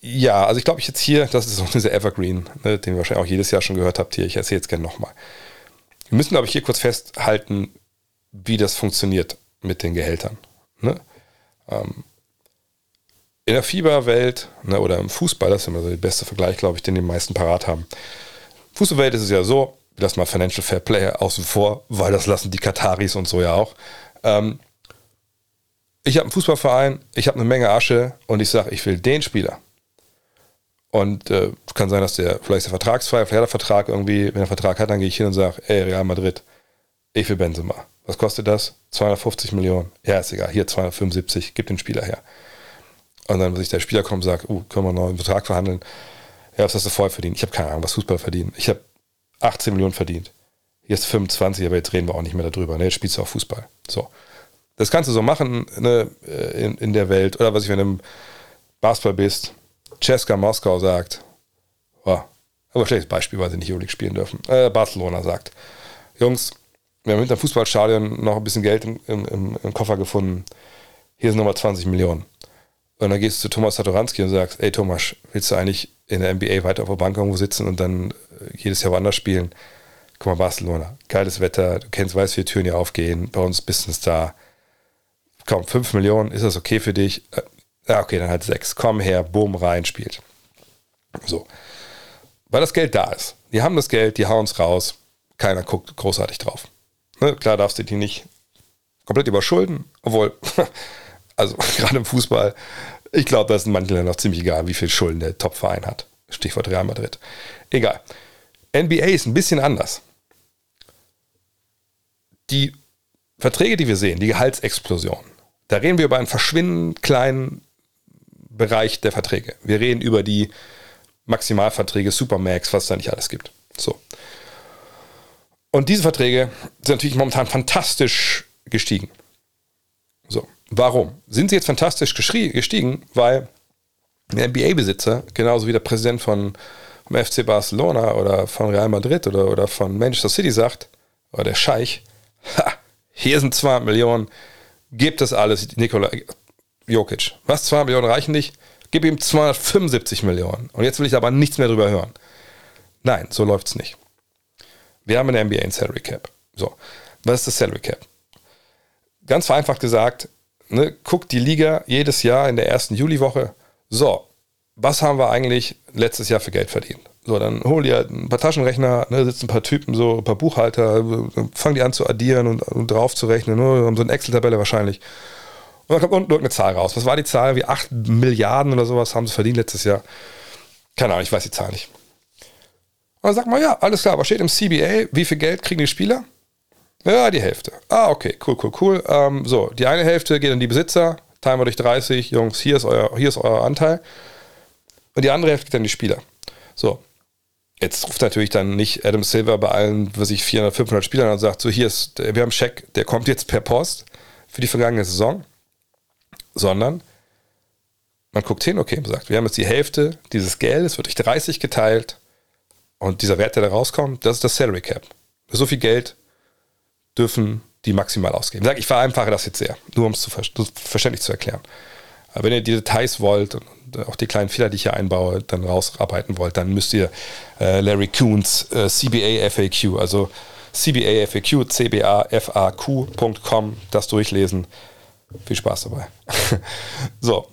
ja, also ich glaube, ich jetzt hier, das ist so dieser Evergreen, ne, den ihr wahrscheinlich auch jedes Jahr schon gehört habt hier. Ich erzähle jetzt gerne nochmal. Wir müssen, glaube ich, hier kurz festhalten, wie das funktioniert mit den Gehältern. Ne? Ähm, in der Fieberwelt ne, oder im Fußball, das ist immer so der beste Vergleich, glaube ich, den die meisten parat haben. Fußballwelt ist es ja so, lass mal Financial Fair Play außen vor, weil das lassen die Kataris und so ja auch. Ähm, ich habe einen Fußballverein, ich habe eine Menge Asche und ich sage, ich will den Spieler. Und äh, kann sein, dass der vielleicht ist der vertragsfrei, vielleicht hat er Vertrag irgendwie, wenn er Vertrag hat, dann gehe ich hin und sage, ey, Real Madrid, ich will Benzema. Was kostet das? 250 Millionen. Ja, ist egal. Hier 275. Gib den Spieler her. Und dann, wenn sich der Spieler kommt und sagt, uh, können wir noch einen Vertrag verhandeln? Ja, was hast du vorher verdient? Ich habe keine Ahnung, was Fußball verdient. Ich habe 18 Millionen verdient. Ist 25, aber jetzt reden wir auch nicht mehr darüber. Ne? Jetzt spielst du auch Fußball. So. Das kannst du so machen ne, äh, in, in der Welt. Oder was ich, wenn du im Basketball bist, Ceska Moskau sagt, oh, aber schlechtes Beispiel, weil sie nicht Euroleague spielen dürfen. Äh, Barcelona sagt, Jungs, wir haben hinter dem Fußballstadion noch ein bisschen Geld im, im, im Koffer gefunden. Hier sind nochmal 20 Millionen. Und dann gehst du zu Thomas Satoranski und sagst, ey Thomas, willst du eigentlich in der NBA weiter auf der Bank irgendwo sitzen und dann äh, jedes Jahr woanders spielen? Guck mal, Barcelona, geiles Wetter, du kennst, weißt, wie die Türen hier aufgehen, bei uns Business da. Komm, 5 Millionen, ist das okay für dich? Äh, ja, okay, dann halt 6. Komm her, boom, rein, spielt. So. Weil das Geld da ist. Die haben das Geld, die hauen es raus. Keiner guckt großartig drauf. Ne, klar darfst du die nicht komplett überschulden, obwohl, also gerade im Fußball, ich glaube, das ist in manchen Ländern noch ziemlich egal, wie viel Schulden der Topverein hat. Stichwort Real Madrid. Egal. NBA ist ein bisschen anders. Die Verträge, die wir sehen, die Gehaltsexplosion, da reden wir über einen verschwindend kleinen Bereich der Verträge. Wir reden über die Maximalverträge, Supermax, was es da nicht alles gibt. So. Und diese Verträge sind natürlich momentan fantastisch gestiegen. So. Warum? Sind sie jetzt fantastisch gestiegen? Weil der NBA-Besitzer, genauso wie der Präsident von vom FC Barcelona oder von Real Madrid oder, oder von Manchester City sagt, oder der Scheich, ha, hier sind 200 Millionen, gebt das alles Nikola Jokic. Was, 200 Millionen reichen nicht? Gib ihm 275 Millionen. Und jetzt will ich aber nichts mehr drüber hören. Nein, so läuft es nicht. Wir haben in der NBA ein Salary Cap. So, was ist das Salary Cap? Ganz vereinfacht gesagt, ne, guckt die Liga jedes Jahr in der ersten Juliwoche, so, was haben wir eigentlich letztes Jahr für Geld verdient? So, dann hol dir ein paar Taschenrechner, ne, sitzen ein paar Typen, so ein paar Buchhalter, fangen die an zu addieren und, und drauf zu rechnen, ne, haben so eine Excel-Tabelle wahrscheinlich. Und dann kommt unten irgendeine Zahl raus. Was war die Zahl? Wie 8 Milliarden oder sowas haben sie verdient letztes Jahr? Keine Ahnung, ich weiß die Zahl nicht. Und dann sagt man, ja, alles klar, was steht im CBA? Wie viel Geld kriegen die Spieler? Ja, die Hälfte. Ah, okay, cool, cool, cool. Ähm, so, die eine Hälfte geht an die Besitzer, teilen wir durch 30, Jungs, hier ist euer, hier ist euer Anteil. Und die andere Hälfte geht an die Spieler. So. Jetzt ruft natürlich dann nicht Adam Silver bei allen, was ich 400, 500 Spielern und sagt, so hier ist, wir haben einen Scheck, der kommt jetzt per Post für die vergangene Saison, sondern man guckt hin, okay, man sagt, wir haben jetzt die Hälfte dieses Geldes, wird durch 30 geteilt und dieser Wert, der da rauskommt, das ist das Salary Cap. So viel Geld dürfen die maximal ausgeben. Ich vereinfache das jetzt sehr, nur um es zu ver verständlich zu erklären. Aber wenn ihr die Details wollt und auch die kleinen Fehler, die ich hier einbaue, dann rausarbeiten wollt, dann müsst ihr äh, Larry Coons äh, CBA FAQ, also CBA FAQ, cbafaq.com, das durchlesen. Viel Spaß dabei. so,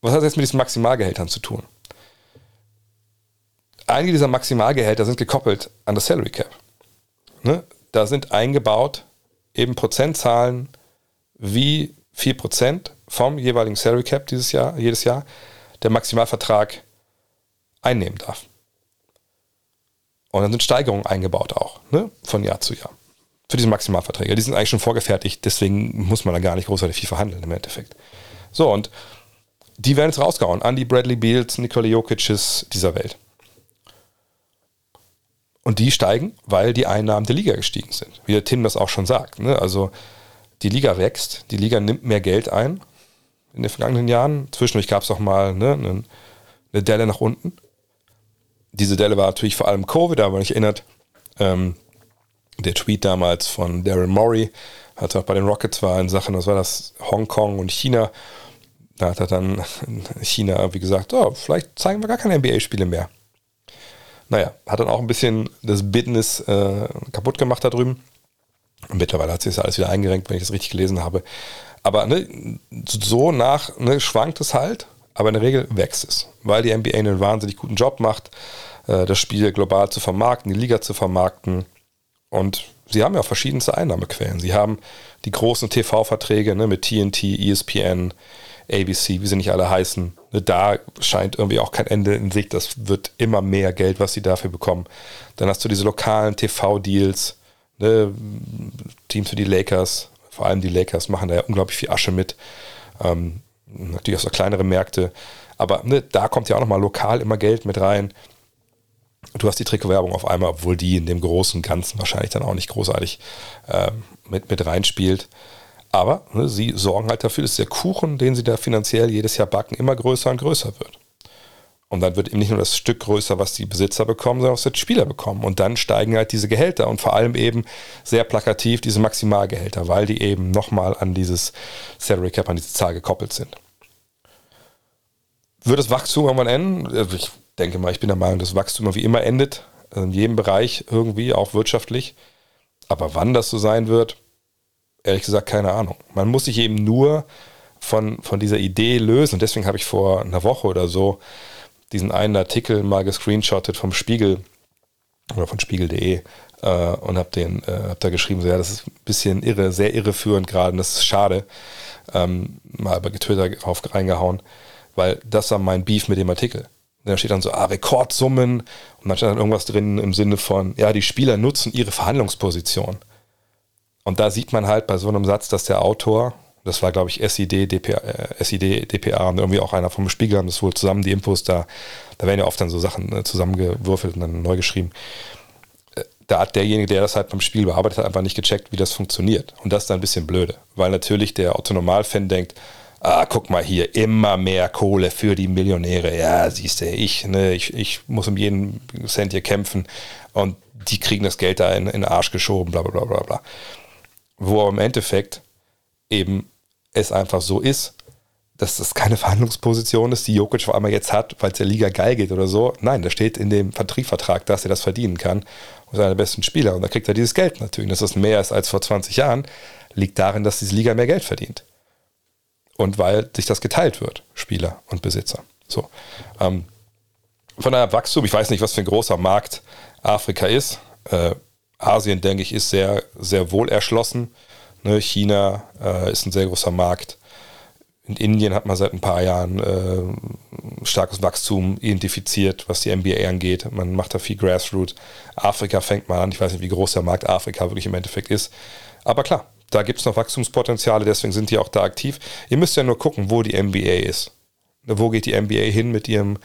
was hat das jetzt mit diesen Maximalgehältern zu tun? Einige dieser Maximalgehälter sind gekoppelt an das Salary Cap. Ne? Da sind eingebaut eben Prozentzahlen, wie viel Prozent vom jeweiligen Salary Cap dieses Jahr, jedes Jahr, der Maximalvertrag einnehmen darf. Und dann sind Steigerungen eingebaut auch, ne? von Jahr zu Jahr. Für diese Maximalverträge. Die sind eigentlich schon vorgefertigt, deswegen muss man da gar nicht großartig viel verhandeln im Endeffekt. So, und die werden jetzt rausgehauen. Andy Bradley Beals, Nikola Jokic's dieser Welt. Und die steigen, weil die Einnahmen der Liga gestiegen sind. Wie der Tim das auch schon sagt. Ne? Also die Liga wächst, die Liga nimmt mehr Geld ein in den vergangenen Jahren. Zwischendurch gab es auch mal ne, eine, eine, Delle nach unten. Diese Delle war natürlich vor allem Covid, aber ich erinnert, ähm, der Tweet damals von Darren Murray, hat auch bei den Rockets war in Sachen, was war das, Hongkong und China. Da hat er dann China irgendwie gesagt, oh, vielleicht zeigen wir gar keine NBA-Spiele mehr. Naja, hat dann auch ein bisschen das Business äh, kaputt gemacht da drüben. Und mittlerweile hat sich das alles wieder eingerenkt, wenn ich das richtig gelesen habe. Aber ne, so nach ne, schwankt es halt, aber in der Regel wächst es, weil die NBA einen wahnsinnig guten Job macht, äh, das Spiel global zu vermarkten, die Liga zu vermarkten. Und sie haben ja verschiedenste Einnahmequellen. Sie haben die großen TV-Verträge ne, mit TNT, ESPN, ABC, wie sie nicht alle heißen. Ne, da scheint irgendwie auch kein Ende in Sicht. Das wird immer mehr Geld, was sie dafür bekommen. Dann hast du diese lokalen TV-Deals, ne, Teams für die Lakers, vor allem die Lakers machen da ja unglaublich viel Asche mit. Ähm, natürlich auch so kleinere Märkte. Aber ne, da kommt ja auch nochmal lokal immer Geld mit rein. Du hast die Trikotwerbung auf einmal, obwohl die in dem großen Ganzen wahrscheinlich dann auch nicht großartig äh, mit, mit reinspielt. Aber ne, sie sorgen halt dafür, dass der Kuchen, den sie da finanziell jedes Jahr backen, immer größer und größer wird. Und dann wird eben nicht nur das Stück größer, was die Besitzer bekommen, sondern was die Spieler bekommen. Und dann steigen halt diese Gehälter und vor allem eben sehr plakativ diese Maximalgehälter, weil die eben nochmal an dieses Salary Cap, an diese Zahl gekoppelt sind. Wird das Wachstum irgendwann enden? Also ich denke mal, ich bin der Meinung, dass Wachstum wie immer endet, in jedem Bereich irgendwie, auch wirtschaftlich. Aber wann das so sein wird, ehrlich gesagt, keine Ahnung. Man muss sich eben nur von, von dieser Idee lösen. Und deswegen habe ich vor einer Woche oder so diesen einen Artikel mal gescreenshottet vom Spiegel oder von spiegel.de äh, und habe den äh, hab da geschrieben, so ja, das ist ein bisschen irre, sehr irreführend gerade und das ist schade. Ähm, mal bei Twitter drauf reingehauen, weil das war mein Beef mit dem Artikel. Da steht dann so, ah, Rekordsummen und dann steht dann irgendwas drin im Sinne von, ja, die Spieler nutzen ihre Verhandlungsposition. Und da sieht man halt bei so einem Satz, dass der Autor, das war glaube ich SID, DPA, äh, SID, DPA und irgendwie auch einer vom Spiegel haben das wohl zusammen, die Infos da, da werden ja oft dann so Sachen äh, zusammengewürfelt und dann neu geschrieben. Äh, da hat derjenige, der das halt beim Spiel bearbeitet hat, einfach nicht gecheckt, wie das funktioniert. Und das ist dann ein bisschen blöde, weil natürlich der Autonormal-Fan denkt, ah, guck mal hier, immer mehr Kohle für die Millionäre. Ja, siehst du, ich, ne, ich, ich muss um jeden Cent hier kämpfen und die kriegen das Geld da in, in den Arsch geschoben, bla bla bla bla wo im Endeffekt eben es einfach so ist, dass das keine Verhandlungsposition ist, die Jokic vor einmal jetzt hat, weil es der Liga geil geht oder so. Nein, da steht in dem Vertriebsvertrag, dass er das verdienen kann und der besten Spieler. Und da kriegt er dieses Geld natürlich. Dass das mehr ist als vor 20 Jahren, liegt darin, dass diese Liga mehr Geld verdient. Und weil sich das geteilt wird, Spieler und Besitzer. So. Ähm, von daher Wachstum, ich weiß nicht, was für ein großer Markt Afrika ist. Äh, Asien, denke ich, ist sehr, sehr wohl erschlossen. Ne, China äh, ist ein sehr großer Markt. In Indien hat man seit ein paar Jahren äh, starkes Wachstum identifiziert, was die NBA angeht. Man macht da viel Grassroot. Afrika fängt mal an. Ich weiß nicht, wie groß der Markt Afrika wirklich im Endeffekt ist. Aber klar, da gibt es noch Wachstumspotenziale, deswegen sind die auch da aktiv. Ihr müsst ja nur gucken, wo die NBA ist. Wo geht die NBA hin mit ihrem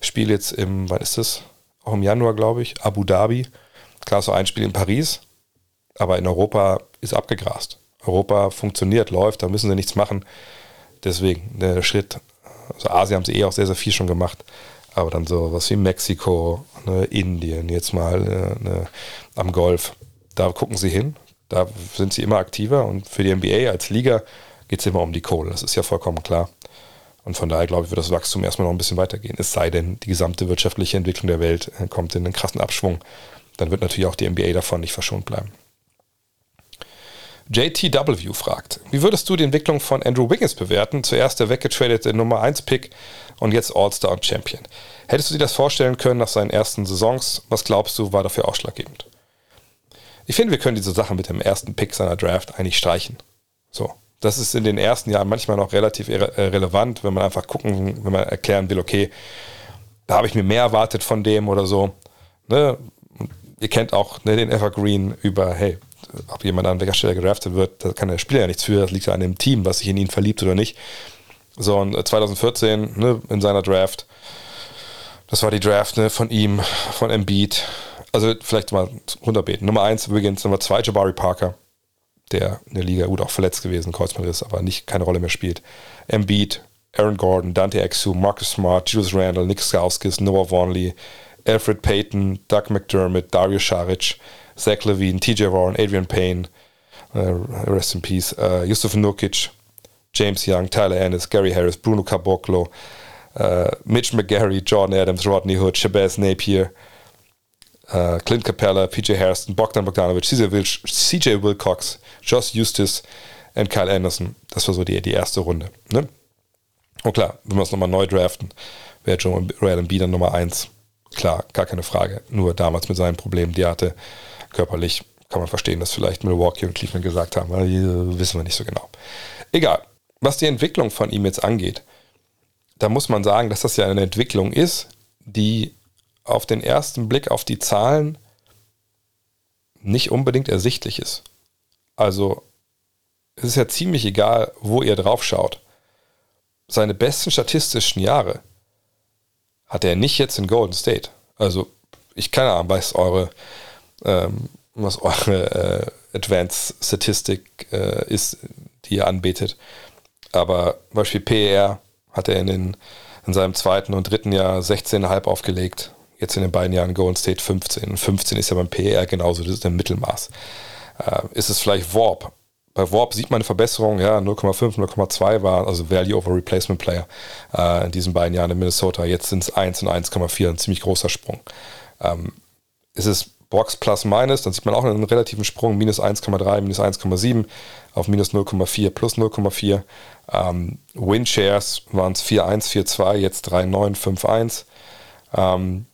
Spiel jetzt im, wann ist das? Auch im Januar, glaube ich, Abu Dhabi. Klar, so ein Spiel in Paris, aber in Europa ist abgegrast. Europa funktioniert, läuft, da müssen sie nichts machen. Deswegen der Schritt, also Asien haben sie eh auch sehr, sehr viel schon gemacht, aber dann so was wie Mexiko, ne, Indien, jetzt mal äh, ne, am Golf, da gucken sie hin, da sind sie immer aktiver und für die NBA als Liga geht es immer um die Kohle, das ist ja vollkommen klar. Und von daher glaube ich, wird das Wachstum erstmal noch ein bisschen weitergehen. Es sei denn, die gesamte wirtschaftliche Entwicklung der Welt äh, kommt in einen krassen Abschwung dann wird natürlich auch die NBA davon nicht verschont bleiben. JTW fragt, wie würdest du die Entwicklung von Andrew Wiggins bewerten? Zuerst der weggetradete Nummer 1 Pick und jetzt All-Star und Champion. Hättest du dir das vorstellen können nach seinen ersten Saisons? Was glaubst du, war dafür ausschlaggebend? Ich finde, wir können diese Sache mit dem ersten Pick seiner Draft eigentlich streichen. So. Das ist in den ersten Jahren manchmal noch relativ äh, relevant, wenn man einfach gucken, wenn man erklären will, okay, da habe ich mir mehr erwartet von dem oder so. Ne? Ihr kennt auch ne, den Evergreen über, hey, ob jemand an welcher Stelle gedraftet wird, da kann der Spieler ja nichts für, das liegt ja an dem Team, was sich in ihn verliebt oder nicht. So, und 2014 ne, in seiner Draft, das war die Draft ne, von ihm, von Embiid. Also vielleicht mal runterbeten. Nummer 1 übrigens, Nummer 2 Jabari Parker, der in der Liga gut auch verletzt gewesen, Kreuzbandriss, aber nicht keine Rolle mehr spielt. Embiid, Aaron Gordon, Dante Exum, Marcus Smart, Julius Randall, Nick Skauskis, Noah Vonley, Alfred Payton, Doug McDermott, Dario Saric, Zach Levine, TJ Warren, Adrian Payne, uh, rest in peace, uh, Yusuf Nukic, James Young, Tyler Ennis, Gary Harris, Bruno Caboclo, uh, Mitch McGarry, Jordan Adams, Rodney Hood, Shabazz Napier, uh, Clint Capella, PJ Harrison, Bogdan Bogdanovic, CJ, Wil CJ Wilcox, Josh Eustace und Kyle Anderson. Das war so die, die erste Runde. Ne? Und klar, wenn wir es nochmal neu draften, wäre Joel Embiid dann Nummer 1. Klar, gar keine Frage. Nur damals mit seinen Problemen, die er hatte, körperlich, kann man verstehen, dass vielleicht Milwaukee und Cleveland gesagt haben, äh, wissen wir nicht so genau. Egal. Was die Entwicklung von ihm jetzt angeht, da muss man sagen, dass das ja eine Entwicklung ist, die auf den ersten Blick auf die Zahlen nicht unbedingt ersichtlich ist. Also es ist ja ziemlich egal, wo ihr drauf schaut. Seine besten statistischen Jahre hat er nicht jetzt in Golden State. Also, ich keine Ahnung, was eure, ähm, was eure äh, Advanced Statistik äh, ist, die ihr anbetet. Aber zum Beispiel PER hat er in, den, in seinem zweiten und dritten Jahr 16,5 aufgelegt. Jetzt in den beiden Jahren Golden State 15. Und 15 ist ja beim PER genauso, das ist ein Mittelmaß. Äh, ist es vielleicht Warp? Bei Warp sieht man eine Verbesserung, ja, 0,5, 0,2 war also Value over Replacement Player äh, in diesen beiden Jahren in Minnesota. Jetzt sind es 1 und 1,4, ein ziemlich großer Sprung. Ähm, ist es Box plus minus, dann sieht man auch einen relativen Sprung, minus 1,3, minus 1,7 auf minus 0,4 plus 0,4. Ähm, Win Shares waren es 4,1, 4,2, jetzt 3,9, 5,1. Ähm,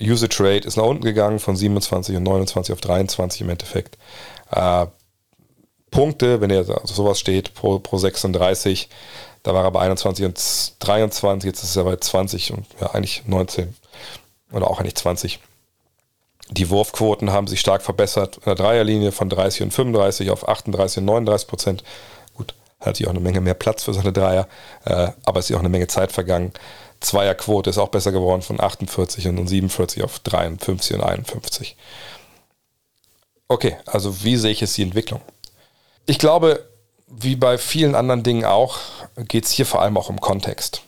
Usage Rate ist nach unten gegangen von 27 und 29 auf 23 im Endeffekt. Äh, Punkte, wenn er sowas steht, pro, pro 36, Da war er bei 21 und 23, jetzt ist er bei 20 und ja, eigentlich 19 oder auch eigentlich 20. Die Wurfquoten haben sich stark verbessert. In der Dreierlinie von 30 und 35 auf 38 und 39 Prozent. Gut, hat sich auch eine Menge mehr Platz für seine Dreier, äh, aber es ist ja auch eine Menge Zeit vergangen. Zweierquote ist auch besser geworden von 48 und 47 auf 53 und 51. Okay, also wie sehe ich jetzt die Entwicklung? Ich glaube, wie bei vielen anderen Dingen auch, geht es hier vor allem auch um Kontext.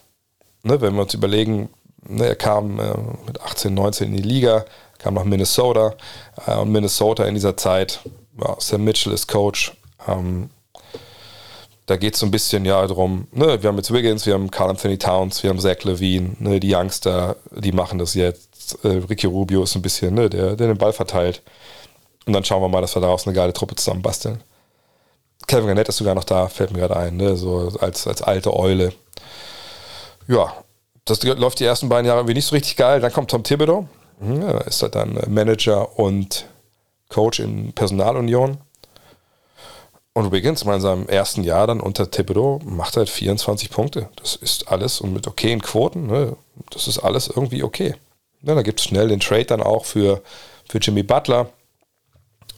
Ne, wenn wir uns überlegen, ne, er kam äh, mit 18, 19 in die Liga, kam nach Minnesota äh, und Minnesota in dieser Zeit, ja, Sam Mitchell ist Coach. Ähm, da geht es so ein bisschen ja darum, ne, wir haben jetzt Wiggins, wir haben Carl Anthony Towns, wir haben Zach Levine, ne, die Youngster, die machen das jetzt. Äh, Ricky Rubio ist ein bisschen, ne, der, der den Ball verteilt. Und dann schauen wir mal, dass wir daraus eine geile Truppe zusammenbasteln. Kevin Garnett ist sogar noch da, fällt mir gerade ein, ne? so als, als alte Eule. Ja, das läuft die ersten beiden Jahre irgendwie nicht so richtig geil. Dann kommt Tom Thibodeau, hm, ja, ist halt dann Manager und Coach in Personalunion. Und Wiggins in seinem ersten Jahr dann unter Thibodeau macht halt 24 Punkte. Das ist alles und mit okayen Quoten, ne, das ist alles irgendwie okay. Ja, da gibt es schnell den Trade dann auch für, für Jimmy Butler,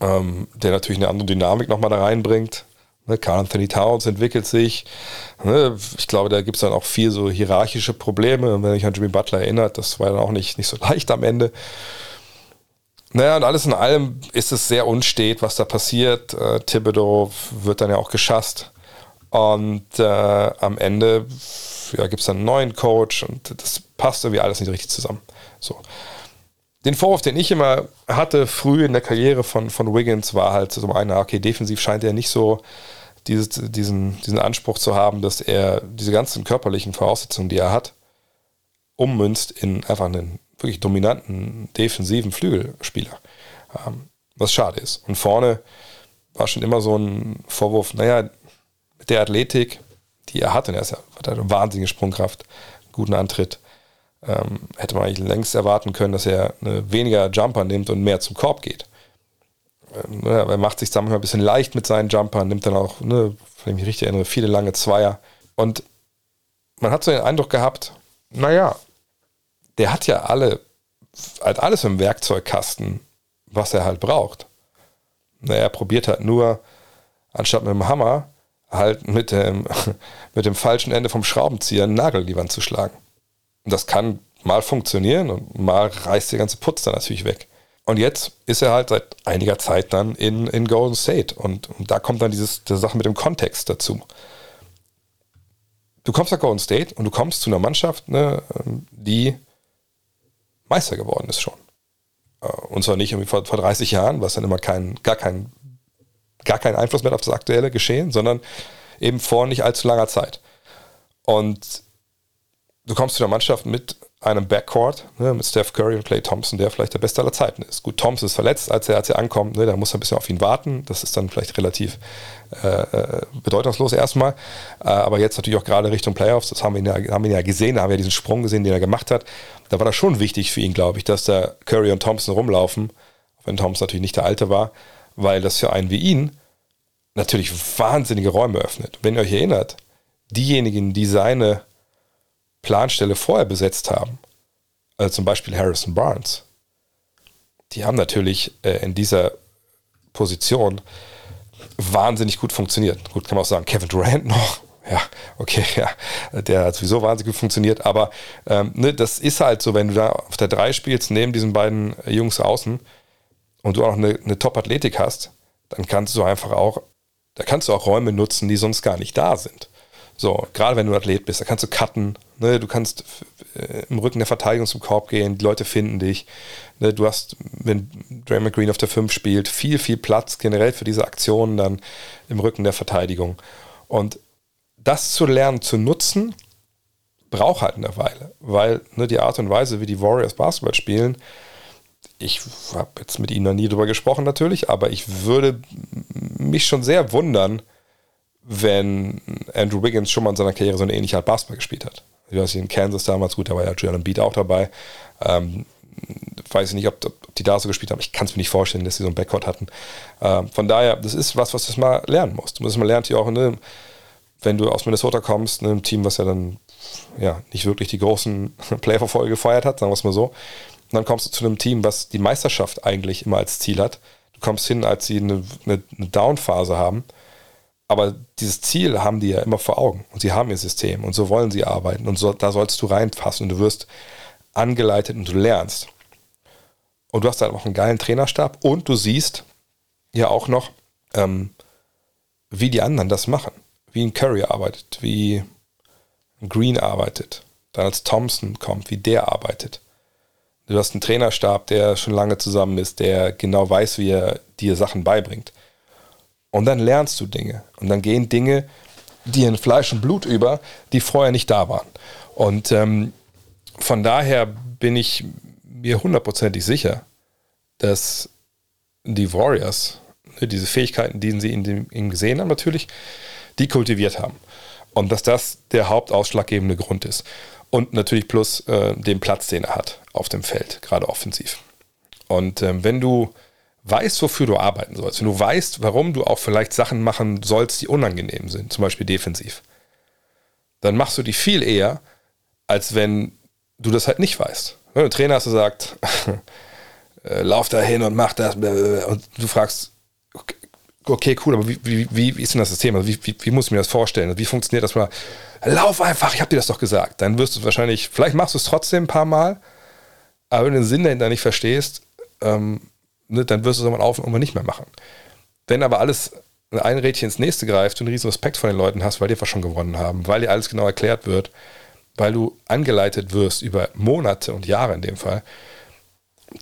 ähm, der natürlich eine andere Dynamik nochmal da reinbringt. Ne, Carl Anthony Towns entwickelt sich. Ne, ich glaube, da gibt es dann auch viel so hierarchische Probleme. Und wenn ich an Jimmy Butler erinnert, das war dann auch nicht, nicht so leicht am Ende. Naja, und alles in allem ist es sehr unstet, was da passiert. Äh, Thibodeau wird dann ja auch geschasst. Und äh, am Ende ja, gibt es dann einen neuen Coach und das passt irgendwie alles nicht richtig zusammen. So. Den Vorwurf, den ich immer hatte früh in der Karriere von, von Wiggins, war halt so einer, okay, defensiv scheint er nicht so dieses, diesen, diesen Anspruch zu haben, dass er diese ganzen körperlichen Voraussetzungen, die er hat, ummünzt in einfach einen wirklich dominanten defensiven Flügelspieler. Ähm, was schade ist. Und vorne war schon immer so ein Vorwurf, naja, mit der Athletik, die er hat, und er ist ja, hat eine wahnsinnige Sprungkraft, guten Antritt, ähm, hätte man eigentlich längst erwarten können, dass er weniger Jumper nimmt und mehr zum Korb geht. Ne, er macht sich manchmal ein bisschen leicht mit seinen Jumpern, nimmt dann auch, ne, wenn ich mich richtig erinnere, viele lange Zweier. Und man hat so den Eindruck gehabt, naja, der hat ja alle, halt alles im Werkzeugkasten, was er halt braucht. Naja, er probiert halt nur, anstatt mit dem Hammer, halt mit dem, mit dem falschen Ende vom Schraubenzieher einen Nagel in die Wand zu schlagen. Und das kann mal funktionieren und mal reißt der ganze Putz dann natürlich weg. Und jetzt ist er halt seit einiger Zeit dann in, in Golden State. Und, und da kommt dann dieses, diese Sache mit dem Kontext dazu. Du kommst nach Golden State und du kommst zu einer Mannschaft, ne, die Meister geworden ist schon. Äh, und zwar nicht irgendwie vor, vor 30 Jahren, was dann immer kein, gar, kein, gar keinen Einfluss mehr auf das aktuelle Geschehen, sondern eben vor nicht allzu langer Zeit. Und du kommst zu einer Mannschaft mit einem Backcourt, ne, mit Steph Curry und Clay Thompson, der vielleicht der Beste aller Zeiten ist. Gut, Thompson ist verletzt, als er, als er ankommt, ne, da muss er ein bisschen auf ihn warten. Das ist dann vielleicht relativ äh, äh, bedeutungslos erstmal. Äh, aber jetzt natürlich auch gerade Richtung Playoffs, das haben wir, ja, haben wir ja gesehen, da haben wir diesen Sprung gesehen, den er gemacht hat. Da war das schon wichtig für ihn, glaube ich, dass da Curry und Thompson rumlaufen, wenn Thompson natürlich nicht der Alte war, weil das für einen wie ihn natürlich wahnsinnige Räume öffnet. Wenn ihr euch erinnert, diejenigen, die seine Planstelle vorher besetzt haben, also zum Beispiel Harrison Barnes, die haben natürlich äh, in dieser Position wahnsinnig gut funktioniert. Gut, kann man auch sagen, Kevin Durant noch. Ja, okay, ja, der hat sowieso wahnsinnig gut funktioniert, aber ähm, ne, das ist halt so, wenn du da auf der 3 spielst, neben diesen beiden Jungs außen und du auch eine, eine Top-Athletik hast, dann kannst du einfach auch, da kannst du auch Räume nutzen, die sonst gar nicht da sind. So, gerade wenn du Athlet bist, da kannst du cutten, ne, du kannst äh, im Rücken der Verteidigung zum Korb gehen, die Leute finden dich. Ne, du hast, wenn Draymond Green auf der 5 spielt, viel, viel Platz generell für diese Aktionen dann im Rücken der Verteidigung. Und das zu lernen, zu nutzen, braucht halt eine Weile, weil ne, die Art und Weise, wie die Warriors Basketball spielen, ich habe jetzt mit ihnen noch nie drüber gesprochen natürlich, aber ich würde mich schon sehr wundern, wenn Andrew Wiggins schon mal in seiner Karriere so eine ähnliche Art Basketball gespielt hat. Ich weiß nicht, in Kansas damals, gut, da war ja Joel Embiid auch dabei. Ähm, weiß ich nicht, ob, ob, die da so gespielt haben. Ich kann es mir nicht vorstellen, dass sie so einen Backcourt hatten. Ähm, von daher, das ist was, was du mal lernen musst. Du musst mal lernen, hier auch, ne, wenn du aus Minnesota kommst, ne, einem Team, was ja dann ja nicht wirklich die großen Playoff-Erfolge gefeiert hat, sagen wir es mal so, und dann kommst du zu einem Team, was die Meisterschaft eigentlich immer als Ziel hat. Du kommst hin, als sie eine, eine, eine Down-Phase haben. Aber dieses Ziel haben die ja immer vor Augen. Und sie haben ihr System und so wollen sie arbeiten. Und so, da sollst du reinpassen und du wirst angeleitet und du lernst. Und du hast dann auch einen geilen Trainerstab und du siehst ja auch noch, ähm, wie die anderen das machen. Wie ein Curry arbeitet, wie ein Green arbeitet, dann als Thompson kommt, wie der arbeitet. Du hast einen Trainerstab, der schon lange zusammen ist, der genau weiß, wie er dir Sachen beibringt. Und dann lernst du Dinge. Und dann gehen Dinge dir in Fleisch und Blut über, die vorher nicht da waren. Und ähm, von daher bin ich mir hundertprozentig sicher, dass die Warriors ne, diese Fähigkeiten, die sie in ihm gesehen haben, natürlich, die kultiviert haben. Und dass das der hauptausschlaggebende Grund ist. Und natürlich plus äh, den Platz, den er hat auf dem Feld, gerade offensiv. Und ähm, wenn du weißt, wofür du arbeiten sollst, wenn du weißt, warum du auch vielleicht Sachen machen sollst, die unangenehm sind, zum Beispiel defensiv, dann machst du die viel eher, als wenn du das halt nicht weißt. Wenn der Trainer hast du sagt, äh, lauf da hin und mach das, und du fragst, okay, cool, aber wie, wie, wie ist denn das System? Also wie, wie, wie muss ich mir das vorstellen? Wie funktioniert das mal? Lauf einfach, ich habe dir das doch gesagt. Dann wirst du wahrscheinlich, vielleicht machst du es trotzdem ein paar Mal, aber wenn du den Sinn dahinter nicht verstehst, ähm, ne, dann wirst du es irgendwann auf und irgendwann nicht mehr machen. Wenn aber alles ein Rädchen ins nächste greift, du einen riesen Respekt vor den Leuten hast, weil die einfach schon gewonnen haben, weil dir alles genau erklärt wird, weil du angeleitet wirst über Monate und Jahre in dem Fall,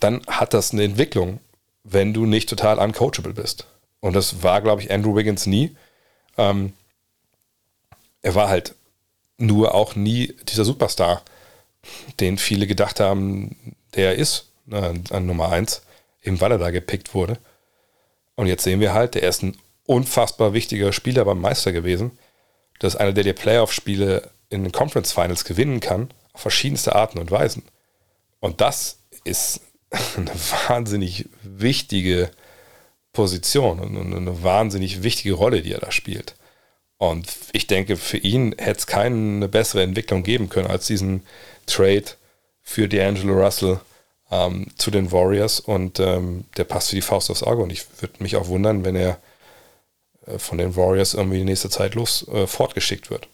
dann hat das eine Entwicklung, wenn du nicht total uncoachable bist. Und das war, glaube ich, Andrew Wiggins nie. Ähm, er war halt nur auch nie dieser Superstar, den viele gedacht haben, der ist äh, an Nummer 1, eben weil er da gepickt wurde. Und jetzt sehen wir halt, der ist ein unfassbar wichtiger Spieler beim Meister gewesen. Das ist einer, der die Playoff-Spiele in den Conference Finals gewinnen kann, auf verschiedenste Arten und Weisen. Und das ist eine wahnsinnig wichtige Position und eine wahnsinnig wichtige Rolle, die er da spielt. Und ich denke, für ihn hätte es keine bessere Entwicklung geben können als diesen Trade für D'Angelo Russell ähm, zu den Warriors. Und ähm, der passt wie die Faust aufs Auge. Und ich würde mich auch wundern, wenn er äh, von den Warriors irgendwie in nächster Zeit los äh, fortgeschickt wird.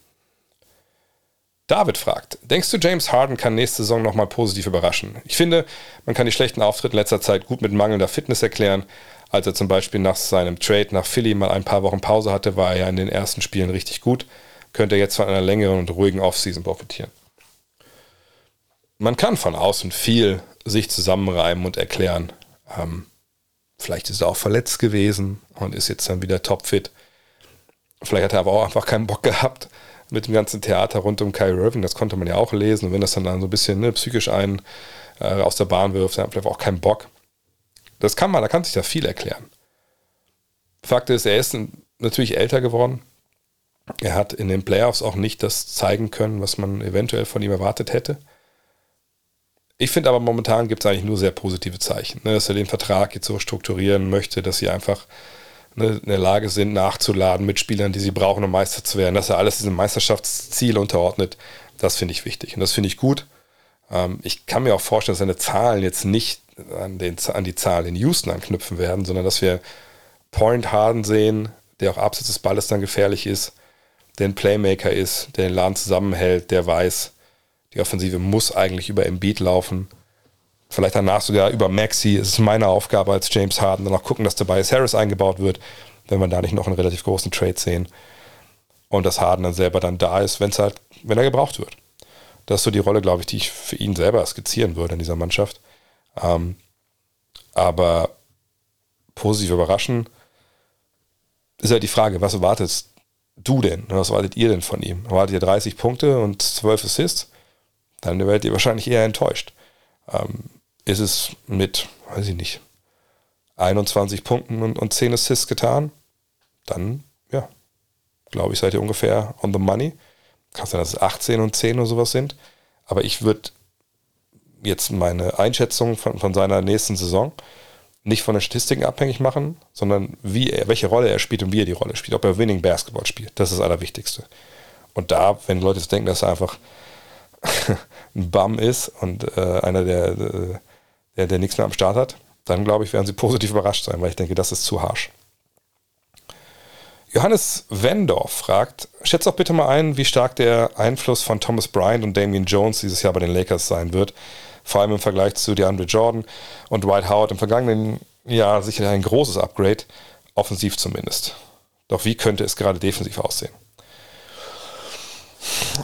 David fragt, denkst du, James Harden kann nächste Saison nochmal positiv überraschen? Ich finde, man kann die schlechten Auftritte in letzter Zeit gut mit mangelnder Fitness erklären. Als er zum Beispiel nach seinem Trade nach Philly mal ein paar Wochen Pause hatte, war er ja in den ersten Spielen richtig gut. Könnte er jetzt von einer längeren und ruhigen Offseason profitieren. Man kann von außen viel sich zusammenreimen und erklären. Ähm, vielleicht ist er auch verletzt gewesen und ist jetzt dann wieder topfit. Vielleicht hat er aber auch einfach keinen Bock gehabt mit dem ganzen Theater rund um Kyrie Irving, das konnte man ja auch lesen. Und wenn das dann, dann so ein bisschen ne, psychisch einen äh, aus der Bahn wirft, dann hat vielleicht auch keinen Bock. Das kann man, da kann sich da viel erklären. Fakt ist, er ist natürlich älter geworden. Er hat in den Playoffs auch nicht das zeigen können, was man eventuell von ihm erwartet hätte. Ich finde aber momentan gibt es eigentlich nur sehr positive Zeichen, ne, dass er den Vertrag jetzt so strukturieren möchte, dass sie einfach Ne, in der Lage sind, nachzuladen mit Spielern, die sie brauchen, um Meister zu werden, dass er alles diesem Meisterschaftsziel unterordnet, das finde ich wichtig und das finde ich gut. Ähm, ich kann mir auch vorstellen, dass seine Zahlen jetzt nicht an, den, an die Zahlen in Houston anknüpfen werden, sondern dass wir Point Harden sehen, der auch abseits des Balles dann gefährlich ist, der ein Playmaker ist, der den Laden zusammenhält, der weiß, die Offensive muss eigentlich über Embiid laufen vielleicht danach sogar über Maxi. Es ist meine Aufgabe als James Harden, dann auch gucken, dass Tobias Harris eingebaut wird, wenn wir da nicht noch einen relativ großen Trade sehen. Und dass Harden dann selber dann da ist, wenn es halt, wenn er gebraucht wird. Das ist so die Rolle, glaube ich, die ich für ihn selber skizzieren würde in dieser Mannschaft. Ähm, aber positiv überraschen ist ja die Frage, was erwartest du denn? Was erwartet ihr denn von ihm? Erwartet ihr 30 Punkte und 12 Assists? Dann werdet ihr wahrscheinlich eher enttäuscht. Ähm, ist es mit, weiß ich nicht, 21 Punkten und, und 10 Assists getan, dann, ja, glaube ich, seid ihr ungefähr on the money. Kann sein, dass es 18 und 10 oder sowas sind. Aber ich würde jetzt meine Einschätzung von, von seiner nächsten Saison nicht von den Statistiken abhängig machen, sondern wie er, welche Rolle er spielt und wie er die Rolle spielt, ob er Winning Basketball spielt. Das ist das Allerwichtigste. Und da, wenn Leute jetzt denken, dass er einfach ein Bum ist und äh, einer, der, der, der nichts mehr am Start hat, dann glaube ich, werden sie positiv überrascht sein, weil ich denke, das ist zu harsch. Johannes Wendorf fragt, schätze doch bitte mal ein, wie stark der Einfluss von Thomas Bryant und Damian Jones dieses Jahr bei den Lakers sein wird. Vor allem im Vergleich zu DeAndre Jordan und Dwight Howard im vergangenen Jahr sicher ein großes Upgrade, offensiv zumindest. Doch wie könnte es gerade defensiv aussehen?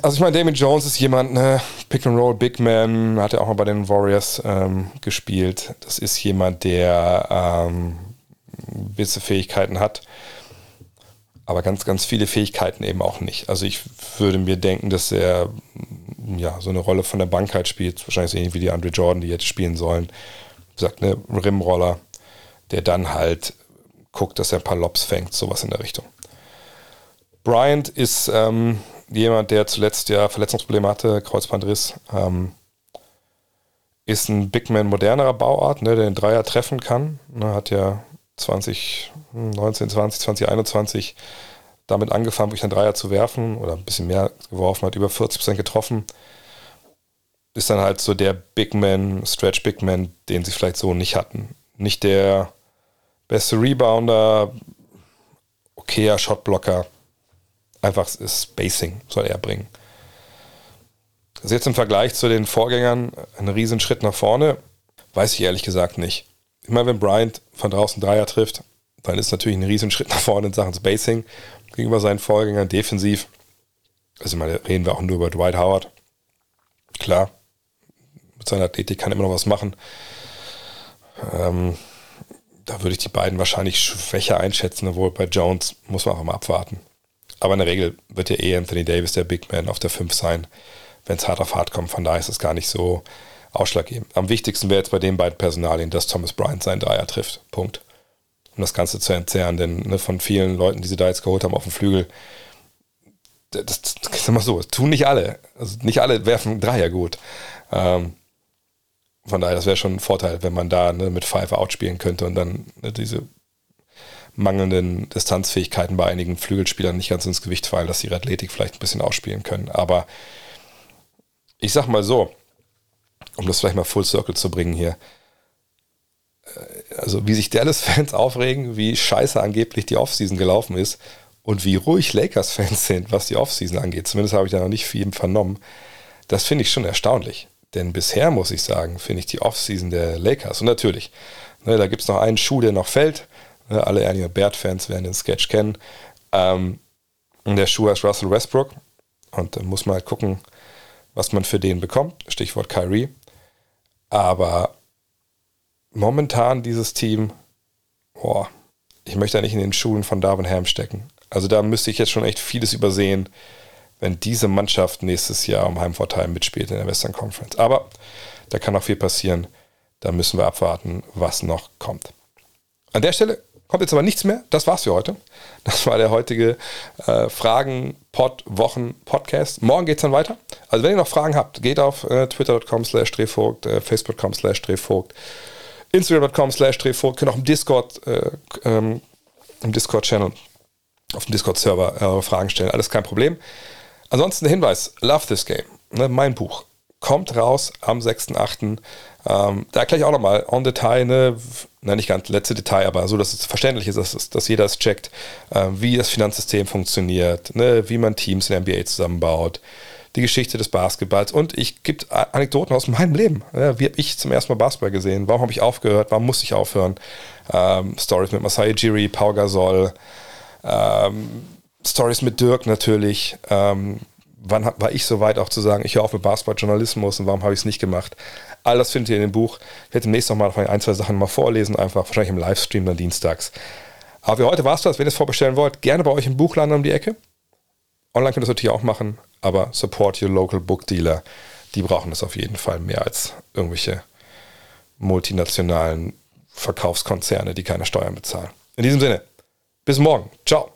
Also ich meine, Damien Jones ist jemand, ne, Pick and Roll, Big Man, hat ja auch mal bei den Warriors ähm, gespielt. Das ist jemand, der ähm, gewisse Fähigkeiten hat, aber ganz, ganz viele Fähigkeiten eben auch nicht. Also ich würde mir denken, dass er ja, so eine Rolle von der Bank halt spielt, wahrscheinlich so ähnlich wie die Andre Jordan, die jetzt spielen sollen. Wie gesagt, ne, Rimroller, der dann halt guckt, dass er ein paar Lobs fängt, sowas in der Richtung. Bryant ist ähm, jemand, der zuletzt ja Verletzungsprobleme hatte, Kreuzbandriss. Ähm, ist ein Big Man modernerer Bauart, ne, der den Dreier treffen kann. Ne, hat ja 2019, 20, 2021 damit angefangen, wirklich einen Dreier zu werfen oder ein bisschen mehr geworfen, hat über 40% getroffen. Ist dann halt so der Big Man, Stretch Big Man, den sie vielleicht so nicht hatten. Nicht der beste Rebounder, okayer Shotblocker, einfach Spacing soll er bringen. Also jetzt im Vergleich zu den Vorgängern ein Riesenschritt nach vorne, weiß ich ehrlich gesagt nicht. Immer wenn Bryant von draußen Dreier trifft, dann ist natürlich ein Riesenschritt nach vorne in Sachen Spacing gegenüber seinen Vorgängern defensiv. Also mal reden wir auch nur über Dwight Howard. Klar, mit seiner Athletik kann er immer noch was machen. Ähm, da würde ich die beiden wahrscheinlich schwächer einschätzen, obwohl bei Jones muss man auch mal abwarten. Aber in der Regel wird ja eh Anthony Davis der Big Man auf der 5 sein, wenn es hart auf hart kommt. Von daher ist es gar nicht so ausschlaggebend. Am wichtigsten wäre jetzt bei den beiden Personalien, dass Thomas Bryant seinen Dreier trifft. Punkt. Um das Ganze zu entzerren, denn ne, von vielen Leuten, die sie da jetzt geholt haben auf dem Flügel, das, das, das ist immer so, das tun nicht alle. Also nicht alle werfen Dreier gut. Ähm, von daher, das wäre schon ein Vorteil, wenn man da ne, mit Five Out spielen könnte und dann ne, diese mangelnden Distanzfähigkeiten bei einigen Flügelspielern nicht ganz ins Gewicht fallen, dass sie ihre Athletik vielleicht ein bisschen ausspielen können. Aber ich sag mal so, um das vielleicht mal Full Circle zu bringen hier. Äh, also wie sich Dallas-Fans aufregen, wie scheiße angeblich die Offseason gelaufen ist und wie ruhig Lakers-Fans sind, was die Offseason angeht. Zumindest habe ich da noch nicht viel vernommen. Das finde ich schon erstaunlich. Denn bisher muss ich sagen, finde ich die Offseason der Lakers. Und natürlich, ne, da gibt es noch einen Schuh, der noch fällt. Ne, alle Ernie Bert-Fans werden den Sketch kennen. Ähm, der Schuh heißt Russell Westbrook. Und da muss man halt gucken, was man für den bekommt. Stichwort Kyrie. Aber momentan dieses Team, boah, ich möchte da nicht in den Schuhen von Darwin Ham stecken. Also da müsste ich jetzt schon echt vieles übersehen, wenn diese Mannschaft nächstes Jahr um Heimvorteil mitspielt in der Western Conference. Aber da kann noch viel passieren. Da müssen wir abwarten, was noch kommt. An der Stelle kommt jetzt aber nichts mehr. Das war's für heute. Das war der heutige äh, Fragen-Pod-Wochen-Podcast. Morgen geht's dann weiter. Also wenn ihr noch Fragen habt, geht auf äh, twitter.com slash drehvogt, äh, facebook.com slash drehvogt, instagram.com slash drehvogt, könnt auch im Discord, äh, ähm, im Discord-Channel, auf dem Discord-Server eure Fragen stellen. Alles kein Problem. Ansonsten der Hinweis, Love This Game, ne, mein Buch, kommt raus am 6.8. Ähm, da erkläre ich auch nochmal on Detail, ne, na, nicht ganz letzte Detail, aber so, dass es verständlich ist, dass, dass jeder es checkt, äh, wie das Finanzsystem funktioniert, ne, wie man Teams in der NBA zusammenbaut, die Geschichte des Basketballs und ich gebe Anekdoten aus meinem Leben. Ja, wie habe ich zum ersten Mal Basketball gesehen? Warum habe ich aufgehört? Warum musste ich aufhören? Ähm, Stories mit Masai Jiri, Pau Gasol, ähm, Stories mit Dirk natürlich. Ähm, wann war ich so weit auch zu sagen, ich höre auf mit Basketballjournalismus und warum habe ich es nicht gemacht? All das findet ihr in dem Buch. Ich werde demnächst noch mal ein, zwei Sachen mal vorlesen, einfach wahrscheinlich im Livestream dann dienstags. Aber für heute war es das. Wenn ihr es vorbestellen wollt, gerne bei euch im Buchladen um die Ecke. Online könnt ihr das natürlich auch machen, aber support your local book dealer. Die brauchen das auf jeden Fall mehr als irgendwelche multinationalen Verkaufskonzerne, die keine Steuern bezahlen. In diesem Sinne, bis morgen. Ciao.